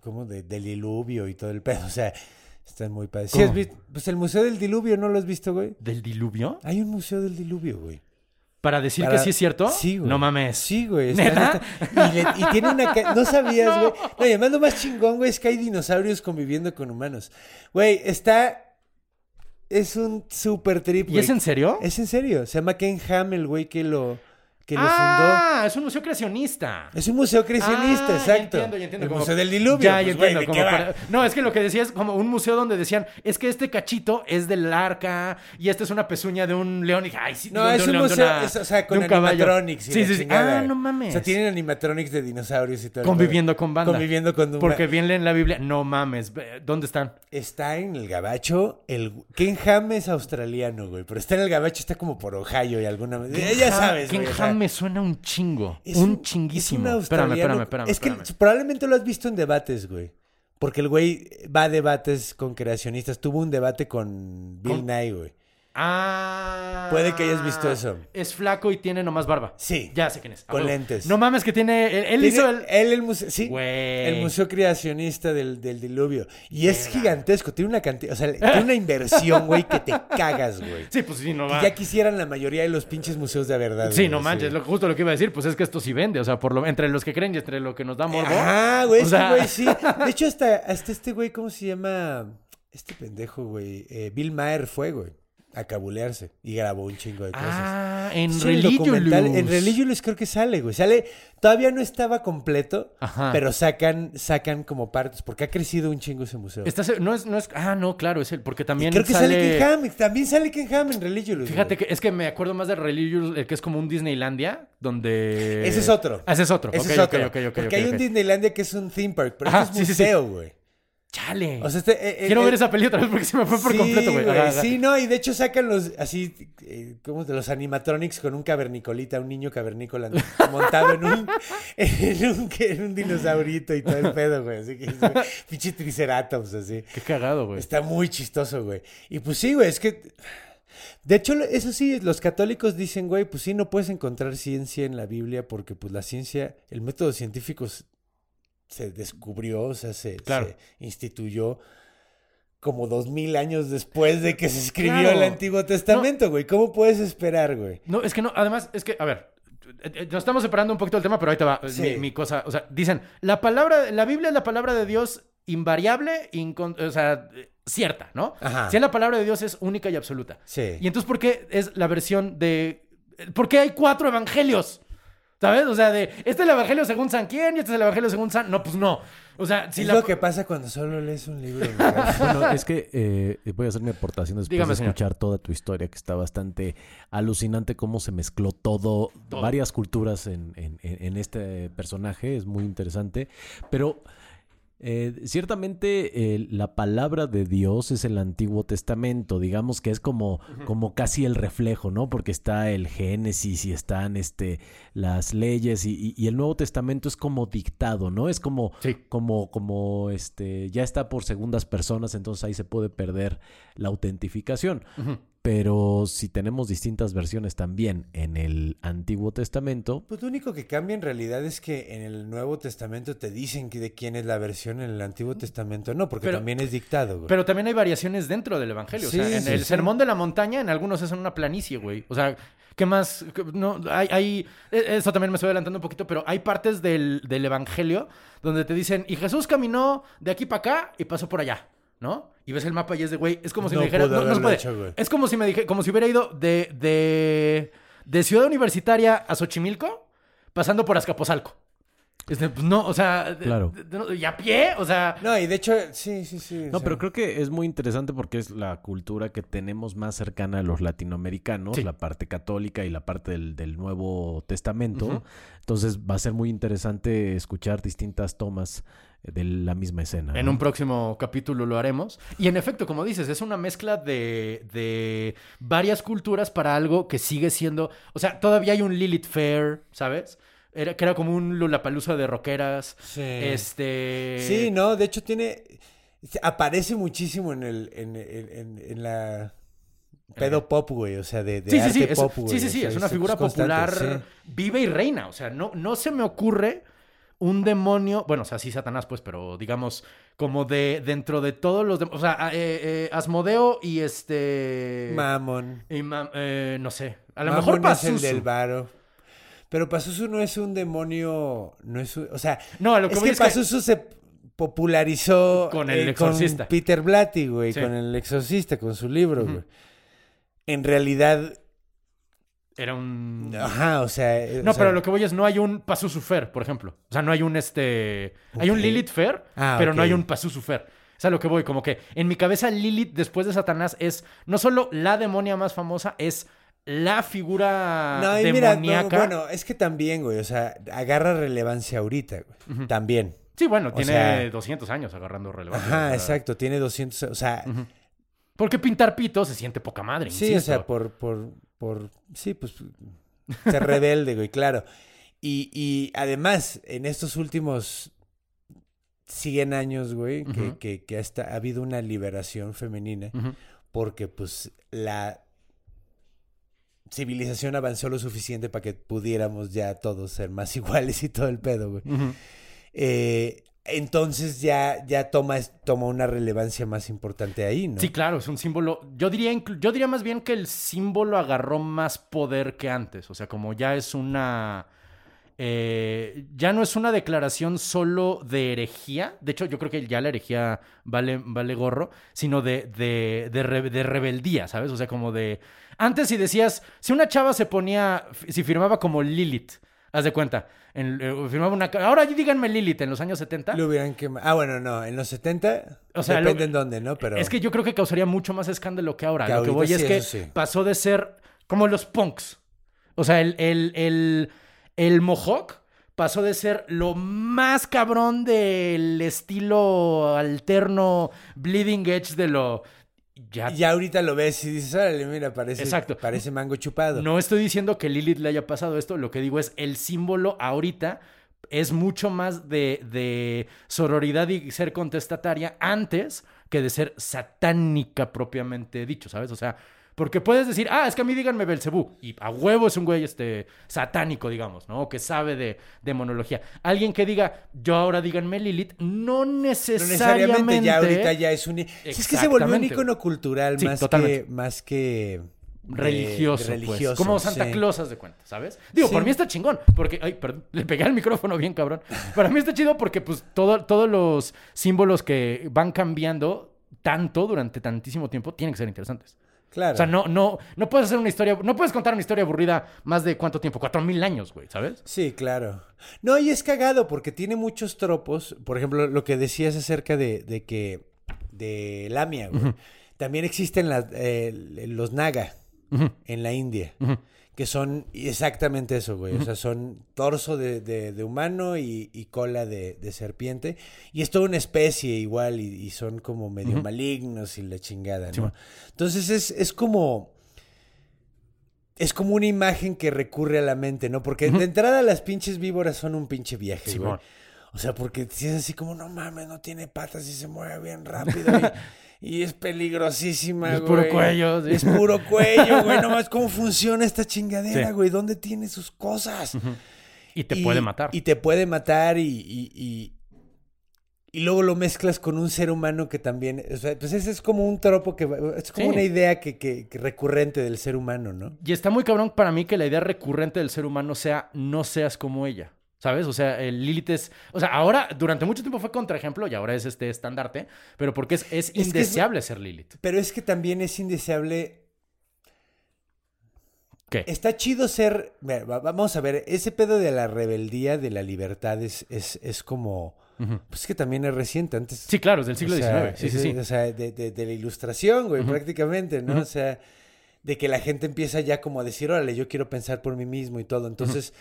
¿cómo? De, del diluvio y todo el pedo. O sea, están muy padres. ¿Sí ¿Cómo? has visto? Pues el museo del diluvio, ¿no lo has visto, güey? ¿Del diluvio? Hay un museo del diluvio, güey. Para decir Para- que sí es cierto. Sí, güey. No mames. Sí, güey. está- ¿Neta? está- Y, le- y tiene una... ca- No sabías, güey. No, y además lo más chingón, güey, es que hay dinosaurios conviviendo con humanos. Güey, está... es un super trip, ¿Y es en serio? Es en serio. Se llama Ken Ham, el güey que lo, que lo fundó. ah, es un museo creacionista. Es un museo creacionista, Ah, ya exacto. entiendo, ya entiendo. El como- Museo del Diluvio. Ya, pues, ya güey, entiendo. No, es que lo que decía es como un museo donde decían, es que este cachito es del arca y esta es una pezuña de un león. Y dije, ay, sí, No, es un león, museo, una- es, o sea, con animatronics. y Sí, sí, sí. Ah, no mames. O sea, tienen animatronics de dinosaurios y todo. Conviviendo con banda. Conviviendo con Porque bien leen la Biblia. No mames. ¿Dónde están? Está en el gabacho. El Ken Ham es australiano, güey. Pero está en el gabacho, está como por Ohio y alguna. Ya sabes, Ken güey. Ham me suena un chingo. es un, es chinguísimo. un espérame, espérame, espérame. Es que espérame. probablemente lo has visto en debates, güey. Porque el güey va a debates con creacionistas. Tuvo un debate con Bill ¿Con- Nye, güey. Ah. Puede que hayas visto eso. Es flaco y tiene nomás barba. Sí. Ya sé quién es. Con lentes. No mames que tiene. Él, él Tiene- hizo el. Él el museo. Sí. Güey. El museo creacionista del, del diluvio. Y es gigantesco. Tiene una cantidad. O sea, tiene una inversión, güey, que te cagas, güey. Sí, pues sí, no Que va. ya quisieran la mayoría de los pinches museos de verdad. Sí, güey, no manches, lo- justo lo que iba a decir, pues es que esto sí vende, o sea, por lo entre los que creen y entre lo que nos da morbo. Ah, güey, O sea- güey, sí. De hecho, hasta, hasta este güey, ¿cómo se llama? Este pendejo, güey. Eh, Bill Maher fue, güey, a cabulearse y grabó un chingo de cosas. Ah, en Sí, Religious. En Religious creo que sale, güey. Sale, todavía no estaba completo, Ajá. pero sacan, sacan como partes, porque ha crecido un chingo ese museo. ¿Estás- no es, no es, ah, no, claro, es el, porque Y también creo que sale, sale... Ken Ham, también sale Ken Ham en Religious. Fíjate güey. que es que me acuerdo más de Religious, el que es como un Disneylandia, donde... Ese es otro. Ah, ese es otro. Ese Ok, es ok, otro. ok, ok, porque hay un Disneylandia que es un theme park, pero Ajá, este es sí, sí, sí. museo, güey. Chale. O sea, este, eh, eh, Quiero eh, ver esa peli otra vez porque se me fue por sí, completo, güey. Ajá, ajá. Sí, no, y de hecho sacan los, así, eh, como de los animatronics con un cavernicolita, un niño cavernícola montado en un, en un, que- en un dinosaurito y todo el pedo, güey. Así que, pinche triceratops, así. Qué cagado, güey. Está muy chistoso, güey. Y pues sí, güey, es que... De hecho, eso sí, los católicos dicen, güey, pues sí, no puedes encontrar ciencia en la Biblia porque pues la ciencia, el método científico se descubrió, o sea, se, Claro. se instituyó como dos mil años después de que se escribió Claro. el Antiguo Testamento, güey. ¿Cómo puedes esperar, güey? No, es que no, además, es que, a ver, eh, eh, nos estamos separando un poquito del tema, pero ahí te va eh, Sí. mi, mi cosa. O sea, dicen, la palabra, la Biblia es la palabra de Dios invariable, incon- o sea, cierta, ¿no? Ajá. Si es la palabra de Dios es única y absoluta. Sí. Y entonces, ¿por qué es la versión de... ¿Por qué hay cuatro evangelios? ¿Sabes? O sea, de, este es el evangelio según San quién y este es el evangelio según San... No, pues no. O sea, si es la... lo que pasa cuando solo lees un libro. Bueno, es que eh, voy a hacer mi aportación después Dígame, de señor. escuchar toda tu historia, que está bastante alucinante cómo se mezcló todo, Todo. varias culturas en, en- en- en este personaje, es muy interesante. Pero eh, ciertamente eh, la palabra de Dios es el Antiguo Testamento, digamos que es como, como casi el reflejo, ¿no? Porque está el Génesis y están este, las leyes y, y- y el Nuevo Testamento es como dictado, ¿no? Es como, Sí. como, como este, ya está por segundas personas, entonces ahí se puede perder la autentificación. Pero si tenemos distintas versiones también en el Antiguo Testamento, Pues lo único que cambia en realidad es que en el Nuevo Testamento te dicen que de quién es la versión, en el Antiguo Testamento no, porque Pero- también es dictado, güey. Pero también hay variaciones dentro del evangelio. Sí, o sea, en sí, el sí. sermón de la montaña, en algunos es en una planicie, güey. O sea, ¿qué más? ¿Qué- No, hay, hay- e- Eso también me estoy adelantando un poquito, pero hay partes del, del evangelio donde te dicen, y Jesús caminó de aquí para acá y pasó por allá, ¿no? Y ves el mapa y es de, güey, es como si No me dijera, no, no se puede. hecho, es como si me dije, como si hubiera ido de, de, de Ciudad Universitaria a Xochimilco, pasando por Azcapotzalco. Es de, pues no, o sea, Claro. de- de- y a pie, o sea, No, y de hecho, sí, sí, sí. o No, sea, pero creo que es muy interesante porque es la cultura que tenemos más cercana a los latinoamericanos, Sí. la parte católica y la parte del, del Nuevo Testamento. Entonces va a ser muy interesante escuchar distintas tomas de la misma escena. En ¿no? un próximo capítulo lo haremos. Y en efecto, como dices, es una mezcla de, de varias culturas para algo que sigue siendo. O sea, todavía hay un Lilith Fair, ¿sabes? Era, que era como un Lulapalooza de rockeras. Sí. Este. Sí, no, de hecho tiene. Aparece muchísimo en el. en, en- en- en la. Pedo pop, güey. O sea, de, de Sí, sí, arte sí. Es, pop, güey. sí, sí, o sí. sea, Es una figura popular sí. vive y reina. O sea, no, no se me ocurre un demonio. Bueno, o sea, sí, Satanás, pues, pero digamos, como de dentro de todos los. O sea, eh, eh, Asmodeo y este. Mamón. y ma- eh, no sé. A lo Mamón mejor es Pazuzu. el del varo. Pero Pazuzu no es un demonio. No es un- o sea, No, a lo que es que es que- Pazuzu se popularizó Con El Exorcista. Peter Blatty, güey, Sí. con el exorcista, con su libro, güey. En realidad, Era un... ajá, o sea... eh, No, o sea, pero lo que voy es, no hay un Pazuzu Fer, por ejemplo. O sea, no hay un este... Hay un. Lilith Fer, Ah, pero no hay un Pazuzu Fer. Es a lo que voy, como que en mi cabeza Lilith después de Satanás es no solo la demonia más famosa, es la figura No, y mira, no, demoníaca. bueno, es que también, güey, o sea, agarra relevancia ahorita, güey. También. sí, bueno, o tiene sea- 200 años agarrando relevancia. o Ajá, sea, exacto, tiene 200, o sea, Porque pintar pito se siente poca madre, sí, o sea, por, por, por, sí, pues, ser rebelde, güey, claro. Y, y además, en estos últimos 100 años, güey, que, que, que hasta ha habido una liberación femenina, porque, pues, la civilización avanzó lo suficiente para que pudiéramos ya todos ser más iguales y todo el pedo, güey. Eh, entonces ya, ya toma, toma una relevancia más importante ahí, ¿no? Sí, claro, es un símbolo. Yo diría, yo diría más bien que el símbolo agarró más poder que antes. O sea, como ya es una. eh, ya no es una declaración solo de herejía. De hecho, yo creo que ya la herejía vale, vale gorro, sino de, de, de rebeldía, ¿sabes? O sea, como de. Antes, si decías. Si una chava se ponía. Si firmaba como Lilith, haz de cuenta. en- eh, firmaba una. Ahora díganme Lilith en los años 70. Lo hubieran quemado. Ah, bueno, no, en los 70, O sea, depende lo- en dónde, ¿no? Pero Es que yo creo que causaría mucho más escándalo que ahora. Que Lo que voy es que sí. pasó de ser como los punks. O sea, el, el, el, el mohawk pasó de ser lo más cabrón del estilo alterno bleeding edge de lo... Ya, ya ahorita lo ves y dices, órale, mira, parece, Exacto. parece mango chupado. No estoy diciendo que Lilith le haya pasado esto, lo que digo es el símbolo ahorita es mucho más de, de sororidad y ser contestataria antes que de ser satánica propiamente dicho, ¿sabes? O sea, porque puedes decir, ah, es que a mí díganme Belcebú, y a huevo es un güey este, satánico, digamos, ¿no? Que sabe de demonología. Alguien que diga, yo ahora díganme Lilith, no No necesariamente. necesariamente, ya ahorita ya es un... Si es que se volvió un icono cultural Sí, más, que, más que... de- religioso, de pues. religioso, Como Santa sí. Claus, de cuenta, ¿sabes? Digo, Sí. por mí está chingón, porque, ay, perdón, le pegué al micrófono bien cabrón. Para mí está chido porque, pues, todo, todos los símbolos que van cambiando tanto durante tantísimo tiempo tienen que ser interesantes. Claro. O sea, no, no, no puedes hacer una historia, no puedes contar una historia aburrida más de cuánto tiempo, cuatro mil años, güey, ¿sabes? Sí, claro. No, y es cagado porque tiene muchos tropos. Por ejemplo, lo que decías acerca de, de que... De Lamia, güey. También existen las, eh, los Naga en la India. Que son exactamente eso, güey. O sea, son torso de, de- de humano y, y cola de, de serpiente. Y es toda una especie igual y, y son como medio malignos y la chingada, ¿no? Entonces es, es como... Es como una imagen que recurre a la mente, ¿no? Porque de entrada las pinches víboras son un pinche viaje, güey. Simón. O sea, porque si es así como, no mames, no tiene patas y se mueve bien rápido y, es peligrosísima, Es güey. puro cuello, sí. Es puro cuello, güey. Nomás, ¿cómo funciona esta chingadera, Sí. güey? ¿Dónde tiene sus cosas? Y te Y- puede matar. Y te puede matar y, y, y, y luego lo mezclas con un ser humano que también... O sea, pues ese es como un tropo que... Es como Sí. una idea que, que- que recurrente del ser humano, ¿no? Y está muy cabrón para mí que la idea recurrente del ser humano sea no seas como ella. ¿Sabes? O sea, el Lilith es. O sea, ahora, durante mucho tiempo fue contraejemplo y ahora es este estandarte, pero porque es, es que es- indeseable ser Lilith. Pero es que también es indeseable ¿Qué? Está chido ser. mira, vamos a ver, ese pedo de la rebeldía, de la libertad, es, es, es como. Pues que también es reciente. Antes. Sí, claro, es del siglo o sea, XIX. Sí, sí, sí. O sea, de, de- de la ilustración, güey, prácticamente, ¿no? O sea, de que la gente empieza ya como a decir, órale, yo quiero pensar por mí mismo y todo. Entonces,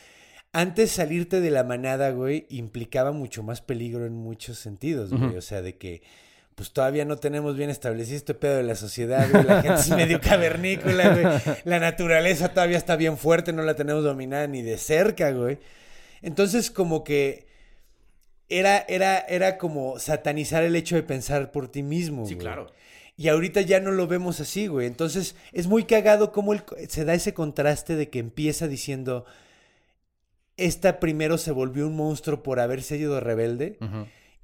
antes salirte de la manada, güey, implicaba mucho más peligro en muchos sentidos, güey. O sea, de que. Pues todavía no tenemos bien establecido este pedo de la sociedad, güey. La gente es medio cavernícola, güey. La naturaleza todavía está bien fuerte, no la tenemos dominada ni de cerca, güey. Entonces, como que era, era, era como satanizar el hecho de pensar por ti mismo. Sí, güey. claro. Y ahorita ya no lo vemos así, güey. Entonces, es muy cagado cómo el- se da ese contraste de que empieza diciendo, esta primero se volvió un monstruo por haberse ido rebelde.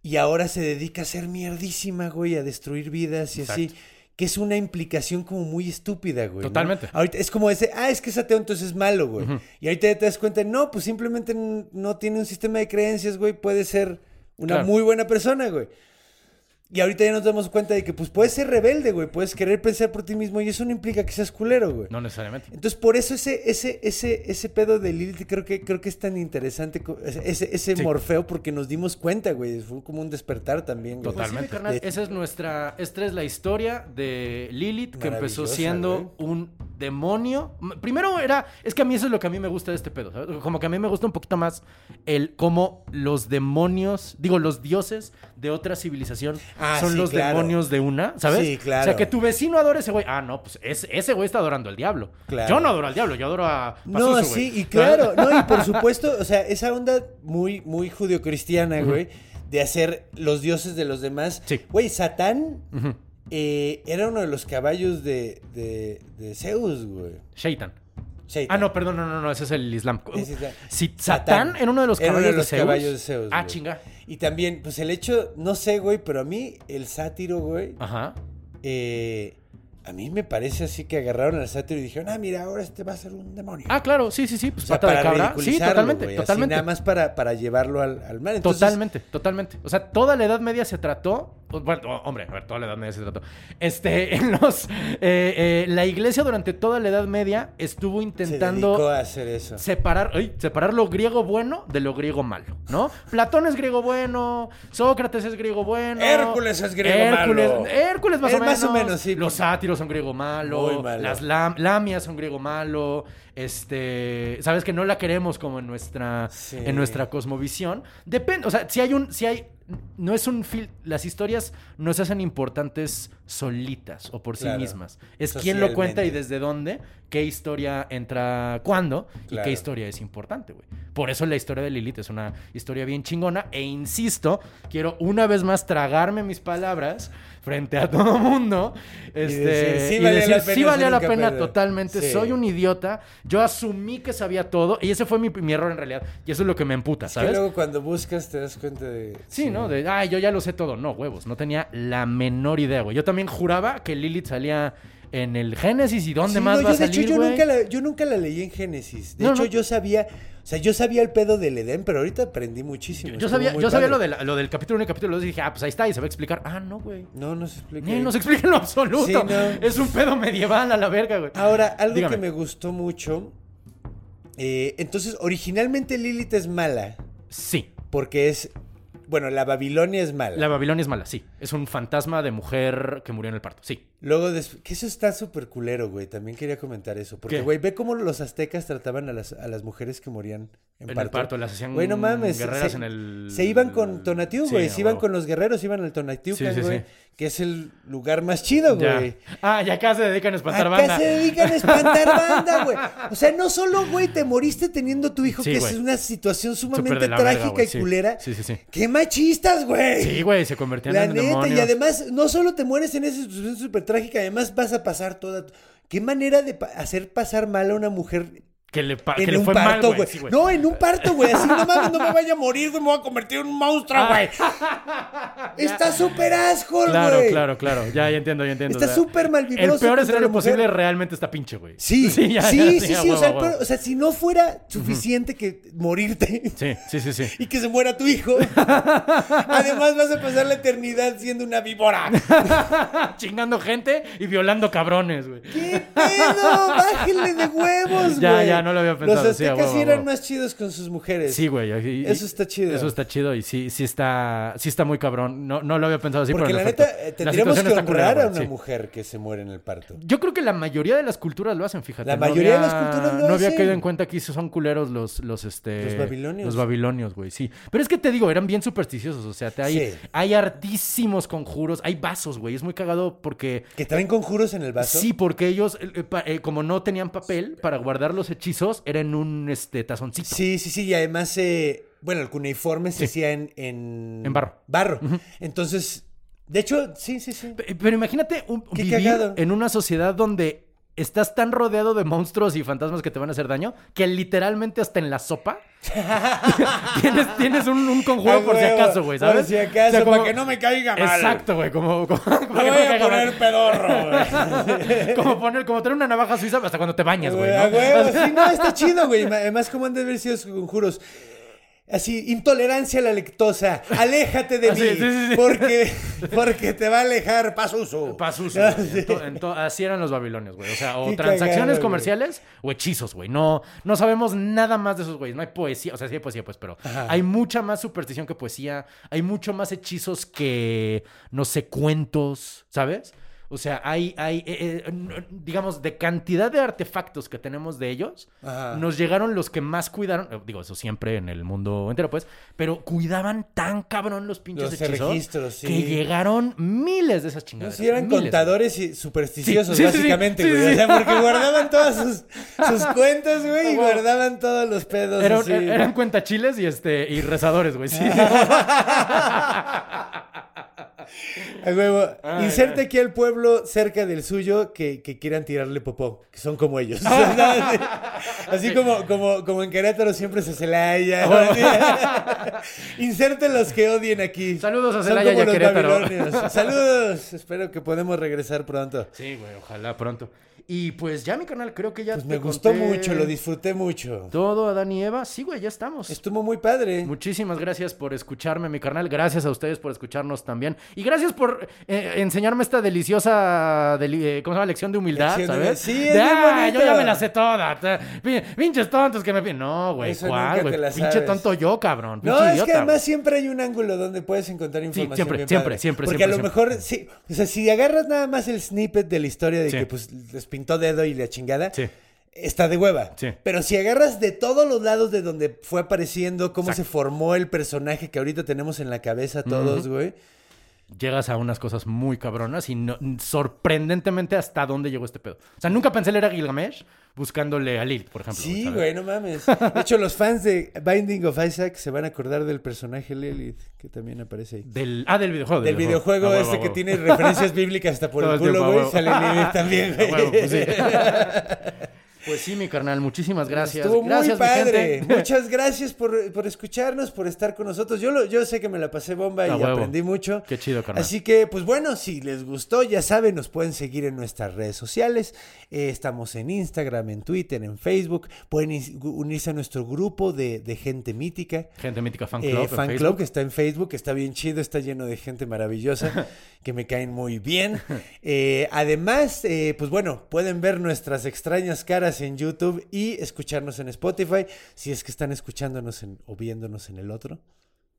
Y ahora se dedica a ser mierdísima, güey, a destruir vidas y así. Que es una implicación como muy estúpida, güey. ¿no? Totalmente. Ahorita es como ese, ah, es que es ateo, entonces es malo, güey. Y ahorita te das cuenta, no, pues simplemente no tiene un sistema de creencias, güey, puede ser una Claro. muy buena persona, güey. Y ahorita ya nos damos cuenta de que pues puedes ser rebelde, güey, puedes querer pensar por ti mismo y eso no implica que seas culero, güey. No necesariamente. Entonces, por eso ese, ese, ese, ese pedo de Lilith creo que, creo que es tan interesante, ese, ese Sí. morfeo, porque nos dimos cuenta, güey. Fue como un despertar también, güey. Totalmente. De- carnal. Esa es nuestra. Esta es la historia de Lilith, que empezó siendo un demonio. Primero era. Es que a mí eso es lo que a mí me gusta de este pedo. ¿sabes? Como que a mí me gusta un poquito más el cómo los demonios. Digo, los dioses de otra civilización Ah, son sí, los claro. demonios de una, ¿sabes? Sí, claro. O sea, que tu vecino adora a ese güey. Ah, no, pues ese, ese güey está adorando al diablo. Claro. Yo no adoro al diablo, yo adoro a. No, sí, güey. y claro, no, y por supuesto, o sea, esa onda muy, muy judio-cristiana, güey, de hacer los dioses de los demás. Sí. Güey, Satán. Eh, era uno de los caballos de, de, de Zeus, güey. Shaitan. Shaitan. Ah, no, perdón, no, no, no, ese es el Islam. Es la- Si Satán era uno de los Era caballos uno de los de Zeus. caballos de Zeus, Ah, güey. chinga. Y también, pues el hecho, no sé, güey, pero a mí el sátiro, güey, Ajá. eh, a mí me parece así que agarraron al sátiro y dijeron, ah, mira, ahora este va a ser un demonio. Ah, claro, sí, sí, sí. Pues O sea, pata de para cabra. Sí, totalmente, así totalmente. nada más para, para llevarlo al, al. Entonces, Totalmente, totalmente. O sea, toda la Edad Media se trató. Bueno, oh, hombre, a ver, toda la Edad Media se trató. Este, en los. eh, eh, la iglesia durante toda la Edad Media estuvo Se intentando. dedicó a hacer eso. Separar, ay, separar lo griego bueno de lo griego malo, ¿no? Platón es griego bueno, Sócrates es griego bueno. Hércules es griego Hércules, malo. Hércules más Eh, o menos. más o menos, sí. Los sátiros son griego malo. Muy malo. Las lam- lamias son griego malo. Este, sabes que no la queremos como en nuestra Sí. en nuestra cosmovisión. Depende, o sea, si hay un si hay no es un fil las historias no se hacen importantes solitas o por Claro. sí mismas. Es quién lo cuenta y desde dónde, qué historia entra cuándo y qué historia es importante, güey. Por eso la historia de Lilith es una historia bien chingona e insisto, quiero una vez más tragarme mis palabras frente a todo mundo este, decir, sí y valía decir, la pena sí valía la pena capello". totalmente, Sí. soy un idiota, yo asumí que sabía todo y ese fue mi, mi error en realidad y eso es lo que me emputa, ¿sabes? luego cuando buscas te das cuenta de... Sí, ¿no? De, ay, yo ya lo sé todo. No, huevos. No tenía la menor idea, güey. Yo también juraba que Lilith salía en el Génesis y dónde Sí, más no, va a yo, de salir, hecho, yo nunca, la, yo nunca la leí en Génesis. De No, hecho, no. yo sabía... O sea, yo sabía el pedo del Edén, pero ahorita aprendí muchísimo. Yo sabía, yo sabía lo, de la- lo del capítulo 1 y capítulo 2 y dije, ah, pues ahí está y se va a explicar. Ah, no, güey. No, no se explica. Ni ahí. no se explica en lo absoluto. Sí. Es un pedo medieval a la verga, güey. Ahora, algo Dígame. que me gustó mucho... eh, entonces, originalmente Lilith es mala, Sí. porque es... Bueno, la Babilonia es mala. La Babilonia es mala, sí. Es un fantasma de mujer que murió en el parto, sí. Luego, que eso está súper culero, güey. También quería comentar eso. Porque, ¿Qué? güey, ve cómo los aztecas trataban a las, a las mujeres que morían en, En el parto. parto, las hacían Güey, no mames. guerreras se, en el- Se iban con Tonatiuh, Sí, güey. se iban con los guerreros, iban al Tonatiuh, Sí, sí, güey. Que es el lugar más chido, Ya. güey. Ah, ya acá se dedican a espantar Acá banda. se dedican a espantar banda, güey. O sea, no solo, güey, te moriste teniendo tu hijo, que güey. es una situación sumamente verga, trágica y culera. Sí, sí, sí. ¡Qué machistas, güey! Sí, güey, se convertían La en neta, demonios. y además, no solo te mueres en esa situación súper trágica, además vas a pasar toda. ¿Qué manera de pa- hacer pasar mal a una mujer Que le, que le fue parto, mal, güey? sí, no, en un parto, güey. Así no mames, no me vaya a morir, güey, me voy a convertir en un monstruo, güey. Está súper asco, güey. Claro, claro, claro. Ya, ya entiendo, ya entiendo. Está o sea, súper malvibroso El peor escenario posible realmente está pinche, güey. Sí, sí, ya, sí, ya, sí, ya, sí, o, sea, peor- o sea, si no fuera suficiente que morirte Sí, sí, sí, sí. y que se muera tu hijo, además vas a pasar la eternidad siendo una víbora. Chingando gente y violando cabrones, güey. ¿Qué pedo? Bájenle de huevos, güey. Ya, ya, no lo había pensado, Los aztecas sí eran más chidos con sus mujeres. Sí, güey. y- Eso está chido. Eso está chido y sí, sí está, sí está muy cabrón. No, no lo había pensado así, Porque pero la neta, eh, tendríamos que honrar a una sí. mujer que se muere en el parto. Yo creo que la mayoría de las culturas lo hacen, fíjate. La No mayoría de las culturas lo No había hacen. caído en cuenta que son culeros los, los, este... Los babilonios. Los babilonios, güey, sí. Pero es que te digo, eran bien supersticiosos. O sea, te hay, Sí. hay hartísimos conjuros. Hay vasos, güey. Es muy cagado porque... ¿Que traen conjuros en el vaso? Sí, porque ellos, eh, eh, pa- eh, como no tenían papel para guardar los hechizos, era en un este, tazoncito. Sí, sí, sí. Y además, eh, bueno, el cuneiforme se hacía en, en... En barro. Barro. Entonces, de hecho, sí, sí, sí. Pe- Pero imagínate un- vivir cagado. en una sociedad donde estás tan rodeado de monstruos y fantasmas que te van a hacer daño que literalmente hasta en la sopa tienes, tienes un, un conjuro por si acaso, güey, por ¿sabes? si acaso, O sea, como- para que no me caiga mal. Exacto, güey, como, como, para que no a poner mal. pedorro, güey. como poner, como tener una navaja suiza hasta cuando te bañas, güey, ¿no? huevo, sí, no, está chido, güey. Además, ¿cómo han de haber sido sus conjuros? Así, intolerancia a la lactosa. Aléjate de Ah, mí. sí, sí. Porque, porque te va a alejar Pazuzu. Pazuzu, Ah, sí. Así eran los babilonios, güey. O sea, o Qué transacciones cagado, güey. comerciales o hechizos, güey. No, no sabemos nada más de esos güeyes. No hay poesía. O sea, sí hay poesía, pues, pero hay mucha más superstición que poesía. Hay mucho más hechizos que, no sé, cuentos, ¿sabes? O sea, hay, hay eh, eh, digamos, de cantidad de artefactos que tenemos de ellos, Ajá. nos llegaron los que más cuidaron, eh, digo, eso siempre en el mundo entero, pues, pero cuidaban tan cabrón los pinches Los hechizos registros, sí. que llegaron miles de esas No, chingaderas. sí, eran miles. contadores y supersticiosos, Sí, sí, básicamente, güey. O sea, porque guardaban todas sus, sus cuentas, güey, y guardaban todos los pedos. Eran, así. eran cuentachiles y este y rezadores, güey. Sí. Huevo. Ay, Inserte ay. aquí al pueblo cerca del suyo que, que quieran tirarle popó, que son como ellos. Así como, como, como en Querétaro siempre se celaya. Ah, Inserte los que odien aquí. Saludos a Celaya y como a los Querétaro. babilonios. Saludos. Espero que podamos regresar pronto. Sí, güey, ojalá pronto. Y pues ya mi canal creo que ya Pues te me gustó conté mucho, lo disfruté mucho. Todo Adán y Eva. Sí, güey, ya estamos. Estuvo muy padre. Muchísimas gracias por escucharme, mi carnal. Gracias a ustedes por escucharnos también. Y gracias por eh, enseñarme esta deliciosa deli- eh, ¿cómo se llama? lección de humildad, Lección de- ¿sabes? Sí, De, es bien "Ah, yo bonito". ya me la sé toda. Pinches tontos que me piden. No, güey, Eso ¿cuál, güey? Pinche sabes. tonto yo, cabrón. No, Pinche es idiota, que además siempre hay un ángulo donde puedes encontrar información. siempre, bien siempre, padre. siempre, Porque siempre, a lo siempre. mejor, sí, o sea, si agarras nada más el snippet de la historia de Sí. que pues les pintó dedo y la chingada, Sí. está de hueva. Sí. Pero si agarras de todos los lados de donde fue apareciendo, cómo Exacto. se formó el personaje que ahorita tenemos en la cabeza todos, güey. Llegas a unas cosas muy cabronas y no- sorprendentemente hasta dónde llegó este pedo. O sea, nunca pensé leer a Gilgamesh buscándole a Lilith, por ejemplo. Sí, ¿sabes? güey, no mames. De hecho, los fans de Binding of Isaac se van a acordar del personaje Lilith, que también aparece ahí. Del, ah, del videojuego. Del videojuego Ah, huevo, este que tiene referencias bíblicas hasta por el culo, güey. Sale Lilith también, A güey. pues sí. Pues sí, mi carnal, muchísimas gracias. Estuvo gracias, muy padre. Muchas gracias por, por escucharnos, por estar con nosotros. Yo, lo, yo sé que me la pasé bomba y huevo. aprendí mucho. Qué chido, carnal. Así que, pues bueno, si les gustó, ya saben, nos pueden seguir en nuestras redes sociales. Eh, estamos en Instagram, en Twitter, en Facebook. Pueden unirse a nuestro grupo de, de gente mítica. Gente mítica fan Eh, club. en fan Facebook. club que está en Facebook, que está bien chido, está lleno de gente maravillosa, que me caen muy bien. Eh, además, eh, pues bueno, pueden ver nuestras extrañas caras en YouTube y escucharnos en Spotify, si es que están escuchándonos en- o viéndonos en el otro.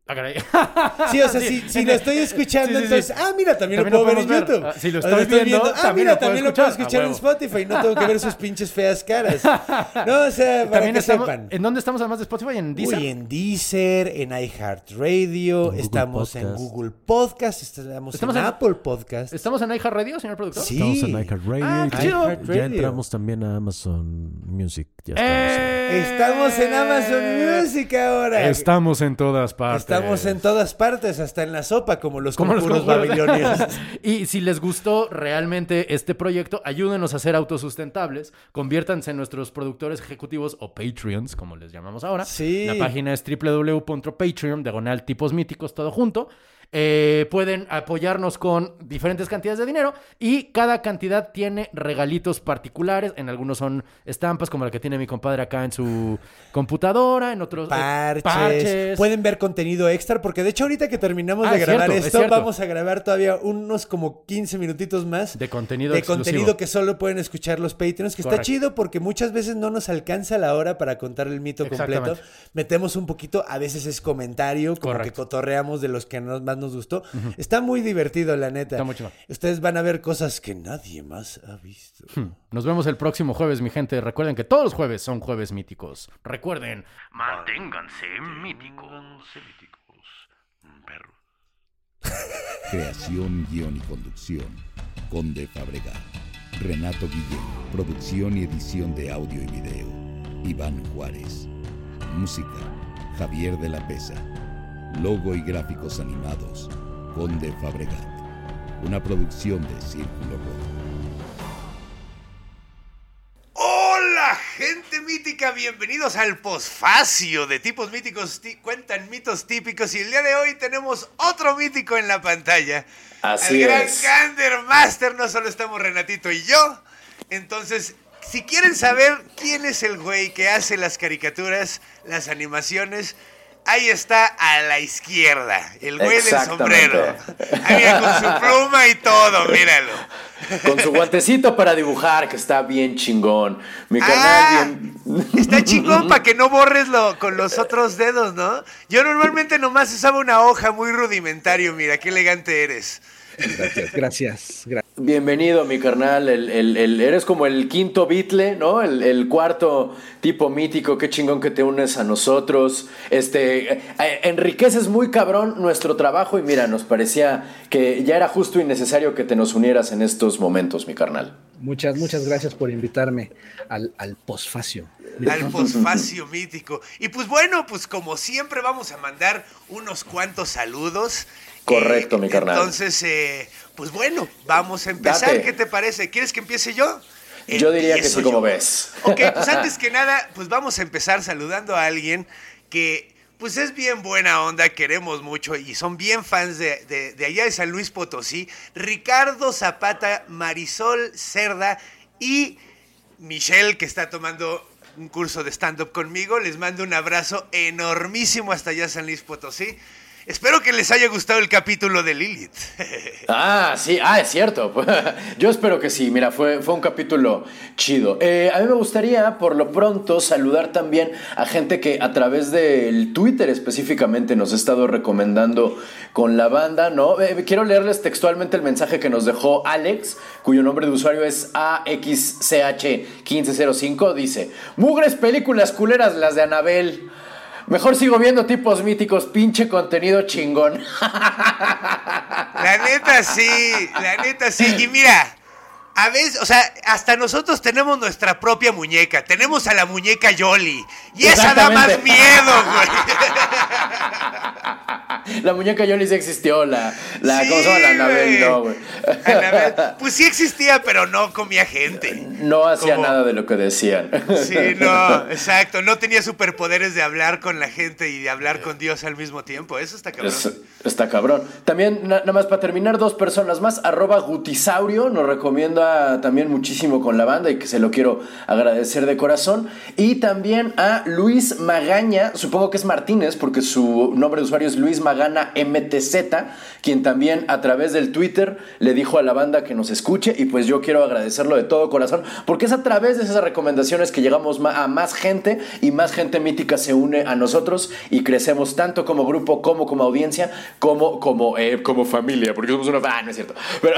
Ah, caray. Sí, o sea, Sí, si, si lo estoy escuchando, Sí, sí, sí. entonces, ah, mira, también, También lo lo puedo ver en. YouTube. Ah, si lo estoy viendo, ah, también mira, lo también lo puedo escuchar. en. Spotify, no tengo que ver sus pinches feas caras. No, o sea, para También que estamos, sepan. ¿En dónde estamos además de Spotify? ¿En Deezer? Uy, en Deezer, en iHeartRadio, estamos en. Google Podcast, estamos, Estamos en, en- Apple Podcast. ¿Estamos en iHeartRadio, señor productor? Sí. Estamos en iHeartRadio Ah, ya- entramos también a Amazon Music. Ya estamos. ¡Eh! Estamos en Amazon Music ahora. Estamos en todas partes. Estamos en todas partes, hasta en la sopa, como los Como conjuros. babilonios. y si les gustó realmente este proyecto, ayúdenos a ser autosustentables, conviértanse en nuestros productores ejecutivos o Patreons, como les llamamos ahora. Sí. La página es www.patreon, diagonal tipos míticos, todo junto. Eh, pueden apoyarnos con diferentes cantidades de dinero y cada cantidad tiene regalitos particulares. En algunos son estampas como la que tiene mi compadre acá en su computadora, en otros eh, Parches. Pueden ver contenido extra, porque de hecho ahorita que terminamos Ah, de es grabar cierto, esto, vamos a grabar todavía unos como 15 minutitos más de contenido de exclusivo. contenido que solo pueden escuchar los Patreons, que está chido porque muchas veces no nos alcanza la hora para contar el mito completo. Metemos un poquito, a veces es comentario, como que cotorreamos de los que nos- más nos gustó. Está muy divertido, la neta. Está muy chido. Ustedes van a ver cosas que nadie más ha visto. Nos vemos el próximo jueves, mi gente. Recuerden que todos los jueves son jueves míticos. Recuerden, manténganse míticos. Creación, guion y conducción. Conde Fabregat. Renato Guillén. Producción y edición de audio y video. Iván Juárez. Música. Javier de la Pesa. Logo y gráficos animados. Conde Fabregat. Una producción de Círculo Rojo. Hola, gente mítica, bienvenidos al posfacio de tipos míticos, ti- cuentan mitos típicos y el día de hoy tenemos otro mítico en la pantalla. Así el gran es. Gander Master, no solo estamos Renatito y yo. Entonces, si quieren saber quién es el güey que hace las caricaturas, las animaciones, ahí está a la izquierda, el güey del sombrero. Ahí mira, con su pluma y todo, míralo. Con su guantecito para dibujar, que está bien chingón. Mi Ah, bien... está chingón para que no borres lo, con los otros dedos, ¿no? Yo normalmente nomás usaba una hoja muy rudimentario, mira, qué elegante eres. Gracias, gracias. gra- Bienvenido, mi carnal. El, el- el- eres como el quinto Beatle, ¿no? El, el cuarto tipo mítico. Qué chingón que te unes a nosotros. Este, eh, eh, enriqueces muy cabrón nuestro trabajo y mira, nos parecía que ya era justo y necesario que te nos unieras en estos momentos, mi carnal. Muchas, muchas gracias por invitarme al, al posfacio. Al posfacio mítico. Y pues bueno, pues como siempre vamos a mandar unos cuantos saludos. Correcto, mi carnal. Entonces, eh, pues bueno, vamos a empezar. Date. ¿Qué te parece? ¿Quieres que empiece yo? Yo diría que sí, como yo. ves. Ok, pues antes que nada, pues vamos a empezar saludando a alguien que pues es bien buena onda, queremos mucho y son bien fans de, de- de allá de San Luis Potosí. Ricardo Zapata, Marisol Cerda y Michelle, que está tomando un curso de stand-up conmigo. Les mando un abrazo enormísimo hasta allá San Luis Potosí. Espero que les haya gustado el capítulo de Lilith. Ah, sí, ah, es cierto. Yo espero que sí. Mira, fue, fue un capítulo chido. Eh, a mí me gustaría, por lo pronto, saludar también a gente que a través del Twitter específicamente nos ha estado recomendando con la banda, ¿no? Eh, quiero leerles textualmente el mensaje que nos dejó Alex, cuyo nombre de usuario es AXCH1505. Dice: Mugres películas culeras las de Anabel. Mejor sigo viendo tipos míticos, pinche contenido chingón. La neta sí, la neta sí. Y mira, a veces, o sea, hasta nosotros tenemos nuestra propia muñeca. Tenemos a la muñeca Yoli. Y esa da más miedo, güey. La muñeca Yoli sí existió, la, la ¿cómo se llama? La Sí, Anabel, güey. no, güey. Anabel, Pues sí existía, pero no comía gente. No hacía Como- nada de lo que decían. Sí, no, exacto. No tenía superpoderes de hablar con la gente y de hablar con Dios al mismo tiempo. Eso está cabrón. Es- está cabrón. También, na- nada más para terminar, dos personas más. Arroba Gutisaurio nos recomienda también muchísimo con la banda y que se lo quiero agradecer de corazón. Y también a Luis Magaña, supongo que es Martínez, porque su nombre de usuario es Luis Magana MTZ, quien también a través del Twitter le dijo a la banda que nos escuche. Y pues yo quiero agradecerlo de todo corazón, porque es a través de esas recomendaciones que llegamos a más gente y más gente mítica se une a nosotros y crecemos tanto como grupo, como como audiencia, como como, eh, como familia, porque somos una... Ah, no es cierto. Sí,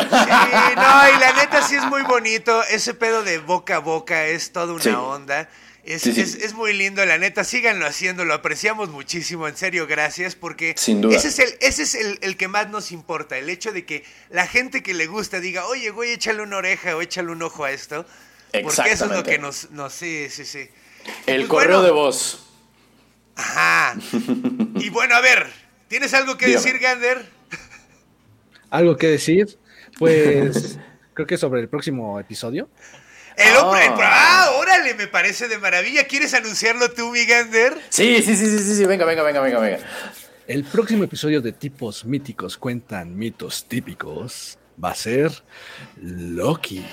no, y la neta sí es muy bonito. Ese pedo de boca a boca es toda una Sí. onda. Es, Sí, sí. es- es muy lindo, la neta. Síganlo haciendo, lo apreciamos muchísimo. En serio, gracias. Porque Sin duda. ese es, el, ese es el, el que más nos importa. El hecho de que la gente que le gusta diga, oye, güey, échale una oreja o échale un ojo a esto. Porque eso es lo que nos. nos sí, sí, sí. El Pues correo bueno. de voz. Ajá. Y bueno, a ver, ¿tienes algo que Dígame. decir, Gander? ¿Algo que decir? Pues creo que sobre el próximo episodio. El hombre. Ah. el- ah, órale, me parece de maravilla. ¿Quieres anunciarlo tú, mi Gander? Sí, sí, sí, sí, sí, sí, venga, venga, venga, venga, venga. El próximo episodio de Tipos Míticos Cuentan Mitos Típicos va a ser Loki.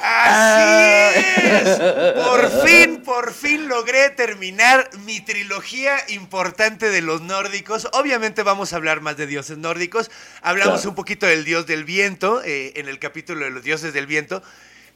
Así es. Por fin, por fin logré terminar mi trilogía importante de los nórdicos. Obviamente vamos a hablar más de dioses nórdicos. Hablamos un poquito del dios del viento eh, en el capítulo de los dioses del viento.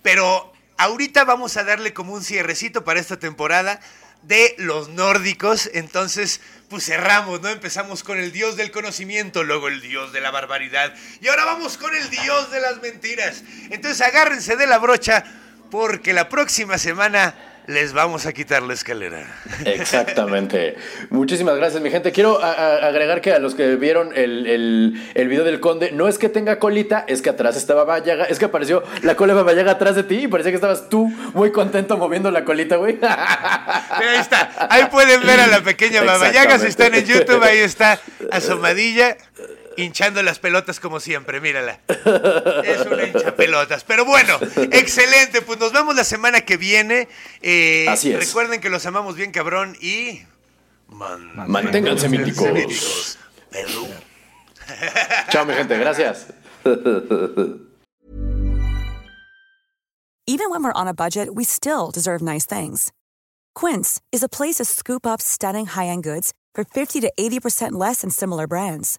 Pero ahorita vamos a darle como un cierrecito para esta temporada de los nórdicos. Entonces, pues cerramos, ¿no? Empezamos con el dios del conocimiento, luego el dios de la barbaridad. Y ahora vamos con el dios de las mentiras. Entonces agárrense de la brocha porque la próxima semana les vamos a quitar la escalera. Exactamente. Muchísimas gracias, mi gente. Quiero a- a- agregar que a los que vieron el, el- el video del conde, no es que tenga colita, es que atrás estaba Bayaga, es que apareció la cola de Bayaga atrás de ti y parecía que estabas tú muy contento moviendo la colita, güey. Ahí está. Ahí pueden ver a la pequeña Babayaga. Si están en YouTube, ahí está asomadilla, hinchando las pelotas como siempre. Mírala. Es una hincha pelotas. Pero bueno, excelente. Pues nos vemos la semana que viene. Eh, Así es. Recuerden que los amamos bien, cabrón. Y. Manténganse míticos. míticos. Perú. Chao, mi gente, gracias. Even when we're on a budget, we still deserve nice things. Quince is a place to scoop up stunning high-end goods for 50 to 80% less than similar brands.